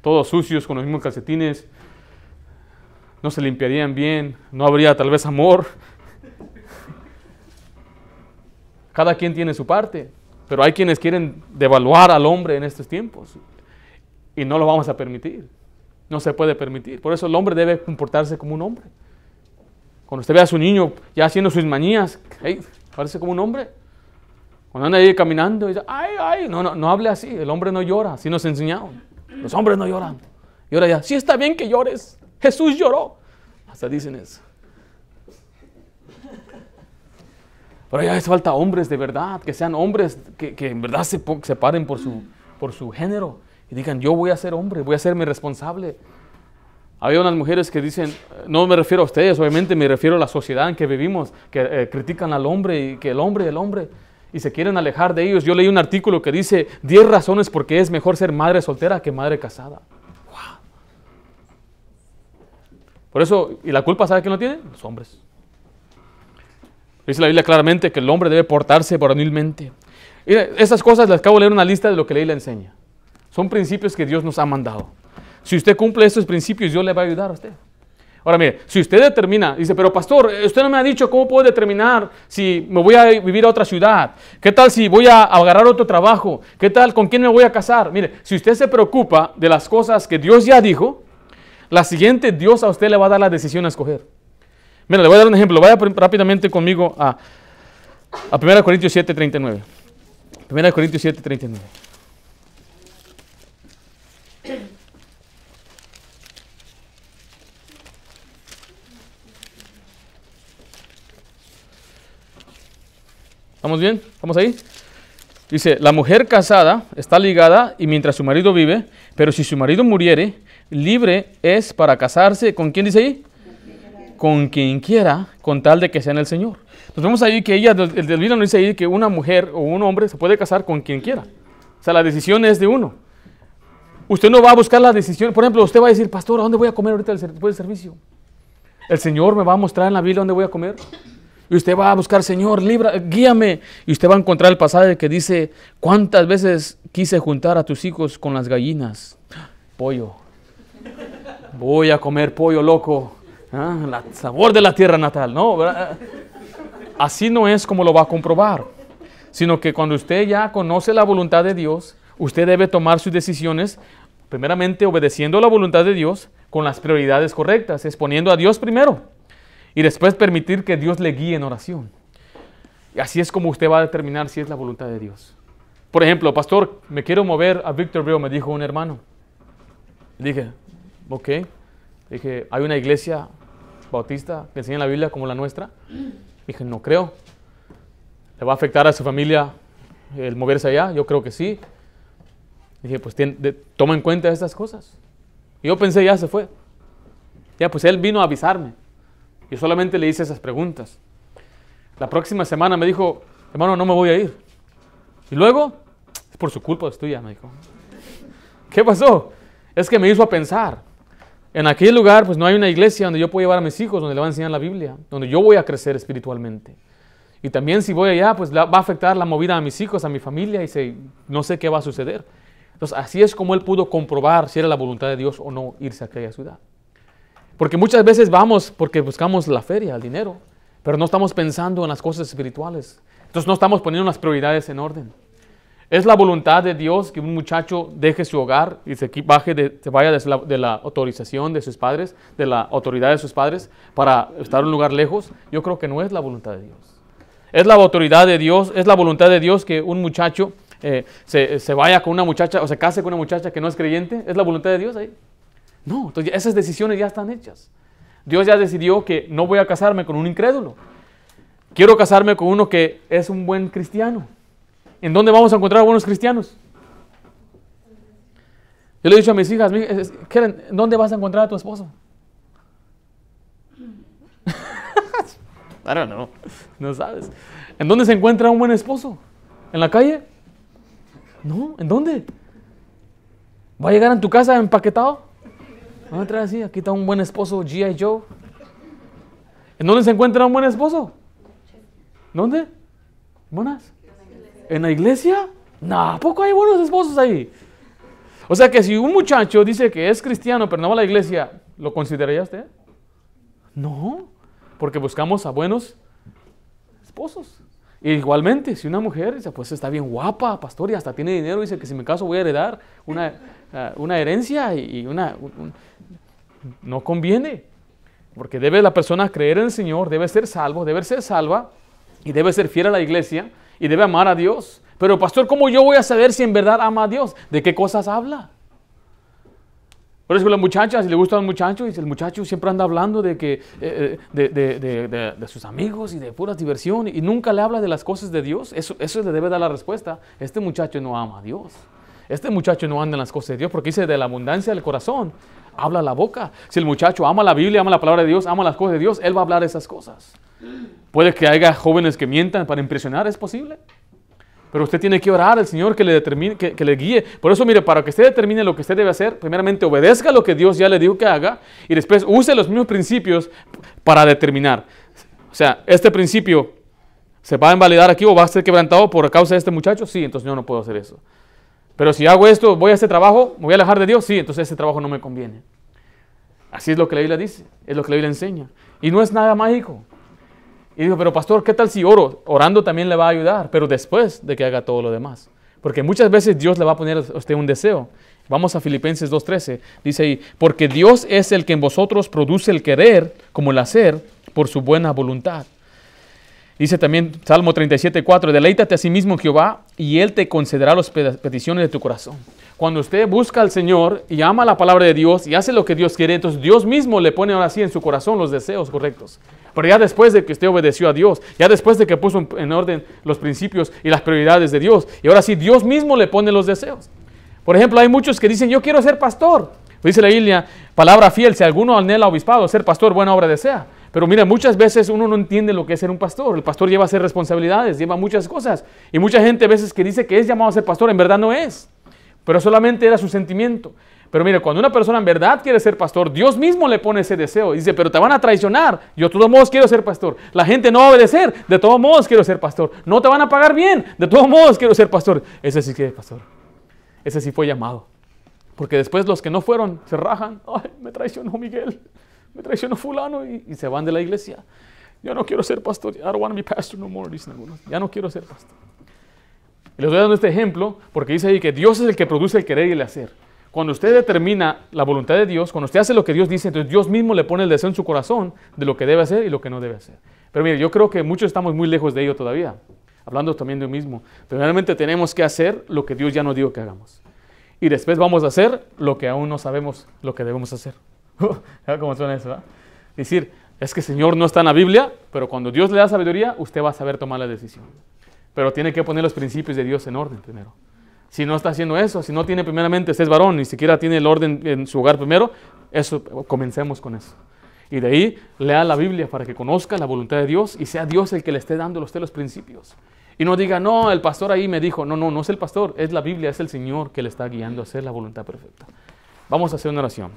todos sucios con los mismos calcetines, no se limpiarían bien, no habría tal vez amor. Cada quien tiene su parte, pero hay quienes quieren devaluar al hombre en estos tiempos y no lo vamos a permitir. No se puede permitir. Por eso el hombre debe comportarse como un hombre. Cuando usted ve a su niño ya haciendo sus manías, parece como un hombre. Cuando anda ahí caminando, dice, ay, ay, no, no, no hable así, el hombre no llora, así nos enseñaron. Los hombres no lloran. Y ahora ya, sí está bien que llores, Jesús lloró. Hasta dicen eso. Pero ya hace falta hombres de verdad, que sean hombres que, en verdad se, se paren por su, por su género y digan, yo voy a ser hombre, voy a mi responsable. Había unas mujeres que dicen, no me refiero a ustedes, obviamente me refiero a la sociedad en que vivimos, que eh, critican al hombre y que el hombre, el hombre, y se quieren alejar de ellos. Yo leí un artículo que dice 10 razones por qué es mejor ser madre soltera que madre casada. Por eso, ¿y la culpa sabe quién lo tiene? Los hombres. Dice la Biblia claramente que el hombre debe portarse varonilmente. Esas cosas les acabo de leer una lista de lo que la le enseña. Son principios que Dios nos ha mandado. Si usted cumple estos principios, Dios le va a ayudar a usted. Ahora mire, si usted determina, dice, pero pastor, usted no me ha dicho cómo puedo determinar si me voy a vivir a otra ciudad. ¿Qué tal si voy a agarrar otro trabajo? ¿Qué tal con quién me voy a casar? Mire, si usted se preocupa de las cosas que Dios ya dijo, la siguiente Dios a usted le va a dar la decisión a escoger. Mira, le voy a dar un ejemplo. Vaya rápidamente conmigo a, a 1 Corintios 7, 39. 1 Corintios 7, 39. ¿Estamos bien? ¿Estamos ahí? Dice, la mujer casada está ligada y mientras su marido vive, pero si su marido muriere, libre es para casarse. ¿Con quién dice ahí? Con quien quiera, con tal de que sea en el Señor. Nos vemos ahí que ella, el del no dice ahí que una mujer o un hombre se puede casar con quien quiera. O sea, la decisión es de uno. Usted no va a buscar la decisión. Por ejemplo, usted va a decir, pastor, ¿a dónde voy a comer ahorita después del servicio? ¿El Señor me va a mostrar en la Biblia dónde voy a comer? Y usted va a buscar, Señor, libra, guíame. Y usted va a encontrar el pasaje que dice, ¿cuántas veces quise juntar a tus hijos con las gallinas? Pollo. Voy a comer pollo loco. ¿Ah? Sabor de la tierra natal. No, así no es como lo va a comprobar. Sino que cuando usted ya conoce la voluntad de Dios, usted debe tomar sus decisiones, primeramente obedeciendo la voluntad de Dios con las prioridades correctas, exponiendo a Dios primero y después permitir que Dios le guíe en oración. Y así es como usted va a determinar si es la voluntad de Dios. Por ejemplo, pastor, me quiero mover a Victorville, me dijo un hermano. dije, ok. dije, ¿hay una iglesia bautista que enseña la Biblia como la nuestra? dije, no creo. ¿Le va a afectar a su familia el moverse allá? Yo creo que sí. dije, pues toma en cuenta estas cosas. Y yo pensé, ya se fue. Ya, pues él vino a avisarme. Yo solamente le hice esas preguntas. La próxima semana me dijo, hermano, no me voy a ir. Y luego, es por su culpa, es tuya, me dijo. ¿Qué pasó? Es que me hizo a pensar. En aquel lugar, pues no hay una iglesia donde yo pueda llevar a mis hijos, donde le van a enseñar la Biblia, donde yo voy a crecer espiritualmente. Y también si voy allá, pues va a afectar la movida a mis hijos, a mi familia, y no sé qué va a suceder. Entonces, así es como él pudo comprobar si era la voluntad de Dios o no irse a aquella ciudad. Porque muchas veces vamos porque buscamos la feria, el dinero, pero no estamos pensando en las cosas espirituales. Entonces no estamos poniendo las prioridades en orden. Es la voluntad de Dios que un muchacho deje su hogar y se, vaya de la, de la, autorización de sus padres, de la autoridad de sus padres, para estar en un lugar lejos. Yo creo que no es la voluntad de Dios. Es la autoridad de Dios, es la voluntad de Dios que un muchacho eh, se, se, vaya con una muchacha o se case con una muchacha que no es creyente. ¿Es la voluntad de Dios ahí? No, entonces esas decisiones ya están hechas. Dios ya decidió que no voy a casarme con un incrédulo. Quiero casarme con uno que es un buen cristiano. ¿En dónde vamos a encontrar buenos cristianos? Yo le he dicho a mis hijas, ¿dónde vas a encontrar a tu esposo? I don't know. No sabes. ¿En dónde se encuentra un buen esposo? ¿En la calle? No, ¿en dónde? ¿Va a llegar en tu casa empaquetado? Vamos a entrar así, aquí está un buen esposo, G.I. Joe. ¿En dónde se encuentra un buen esposo? ¿Dónde? ¿Buenas? ¿En la iglesia? No, ¿a poco hay buenos esposos ahí? O sea que si un muchacho dice que es cristiano pero no va a la iglesia, ¿lo consideraría usted? No, porque buscamos a buenos esposos. Igualmente, si una mujer dice, pues está bien guapa, pastor, y hasta tiene dinero, dice que si me caso voy a heredar una, eh, una herencia y una, no conviene. Porque debe la persona creer en el Señor, debe ser salvo, debe ser salva y debe ser fiel a la iglesia y debe amar a Dios. Pero pastor, ¿cómo yo voy a saber si en verdad ama a Dios? ¿De qué cosas habla? Por eso las muchachas, si le gusta al muchacho, y el muchacho siempre anda hablando de, que, eh, eh, de, sus amigos y de pura diversión y nunca le habla de las cosas de Dios, eso, eso le debe dar la respuesta. Este muchacho no ama a Dios. Este muchacho no anda en las cosas de Dios porque dice de la abundancia del corazón habla la boca. Si el muchacho ama la Biblia, ama la palabra de Dios, ama las cosas de Dios, él va a hablar esas cosas. Puede que haya jóvenes que mientan para impresionar, es posible. Pero usted tiene que orar al Señor que le determine, que, le guíe. Por eso, mire, para que usted determine lo que usted debe hacer, primeramente obedezca lo que Dios ya le dijo que haga y después use los mismos principios para determinar. O sea, este principio ¿Se va a invalidar aquí o va a ser quebrantado por causa de este muchacho? Sí, entonces yo no puedo hacer eso. Pero si hago esto, voy a este trabajo, me voy a alejar de Dios, sí, entonces ese trabajo no me conviene. Así es lo que la Biblia dice, es lo que la Biblia enseña. Y no es nada mágico. Y digo, pero pastor, ¿qué tal si oro? Orando también le va a ayudar, pero después de que haga todo lo demás. Porque muchas veces Dios le va a poner a usted un deseo. Vamos a Filipenses 2.13. Dice ahí, porque Dios es el que en vosotros produce el querer como el hacer por su buena voluntad. Dice también Salmo 37.4, deleítate a sí mismo Jehová y Él te concederá las peticiones de tu corazón. Cuando usted busca al Señor y ama la palabra de Dios y hace lo que Dios quiere, entonces Dios mismo le pone ahora sí en su corazón los deseos correctos. Pero ya después de que usted obedeció a Dios, ya después de que puso en orden los principios y las prioridades de Dios, y ahora sí Dios mismo le pone los deseos. Por ejemplo, hay muchos que dicen, yo quiero ser pastor. Dice la Biblia, palabra fiel, si alguno anhela obispado, ser pastor, buena obra desea. Pero mira, muchas veces uno no entiende lo que es ser un pastor. El pastor lleva a hacer responsabilidades, lleva muchas cosas. Y mucha gente a veces que dice que es llamado a ser pastor, en verdad no es. Pero solamente era su sentimiento. Pero mire, cuando una persona en verdad quiere ser pastor, Dios mismo le pone ese deseo. Dice, pero te van a traicionar. Yo de todos modos quiero ser pastor. La gente no va a obedecer. De todos modos quiero ser pastor. No te van a pagar bien. De todos modos quiero ser pastor. Ese sí que es pastor. Ese sí fue llamado. Porque después los que no fueron se rajan. Ay, me traicionó Miguel me traicionó fulano y, se van de la iglesia. Yo no quiero ser pastor. I don't want to be pastor no more, dicen algunos. Ya no quiero ser pastor. Les doy dando este ejemplo porque dice ahí que Dios es el que produce el querer y el hacer. Cuando usted determina la voluntad de Dios, cuando usted hace lo que Dios dice, entonces Dios mismo le pone el deseo en su corazón de lo que debe hacer y lo que no debe hacer. Pero mire, yo creo que muchos estamos muy lejos de ello todavía, hablando también de lo mismo. Pero realmente tenemos que hacer lo que Dios ya nos dijo que hagamos. Y después vamos a hacer lo que aún no sabemos lo que debemos hacer. ¿Cómo suena eso? Decir, es que Señor no está en la Biblia, pero cuando Dios le da sabiduría, usted va a saber tomar la decisión. Pero tiene que poner los principios de Dios en orden primero. Si no está haciendo eso, si no tiene primeramente, usted es varón, ni siquiera tiene el orden en su hogar primero, eso, comencemos con eso. Y de ahí lea la Biblia para que conozca la voluntad de Dios y sea Dios el que le esté dando a usted los principios. Y no diga, no, el pastor ahí me dijo, no, no, no es el pastor, es la Biblia, es el Señor que le está guiando a hacer la voluntad perfecta. Vamos a hacer una oración.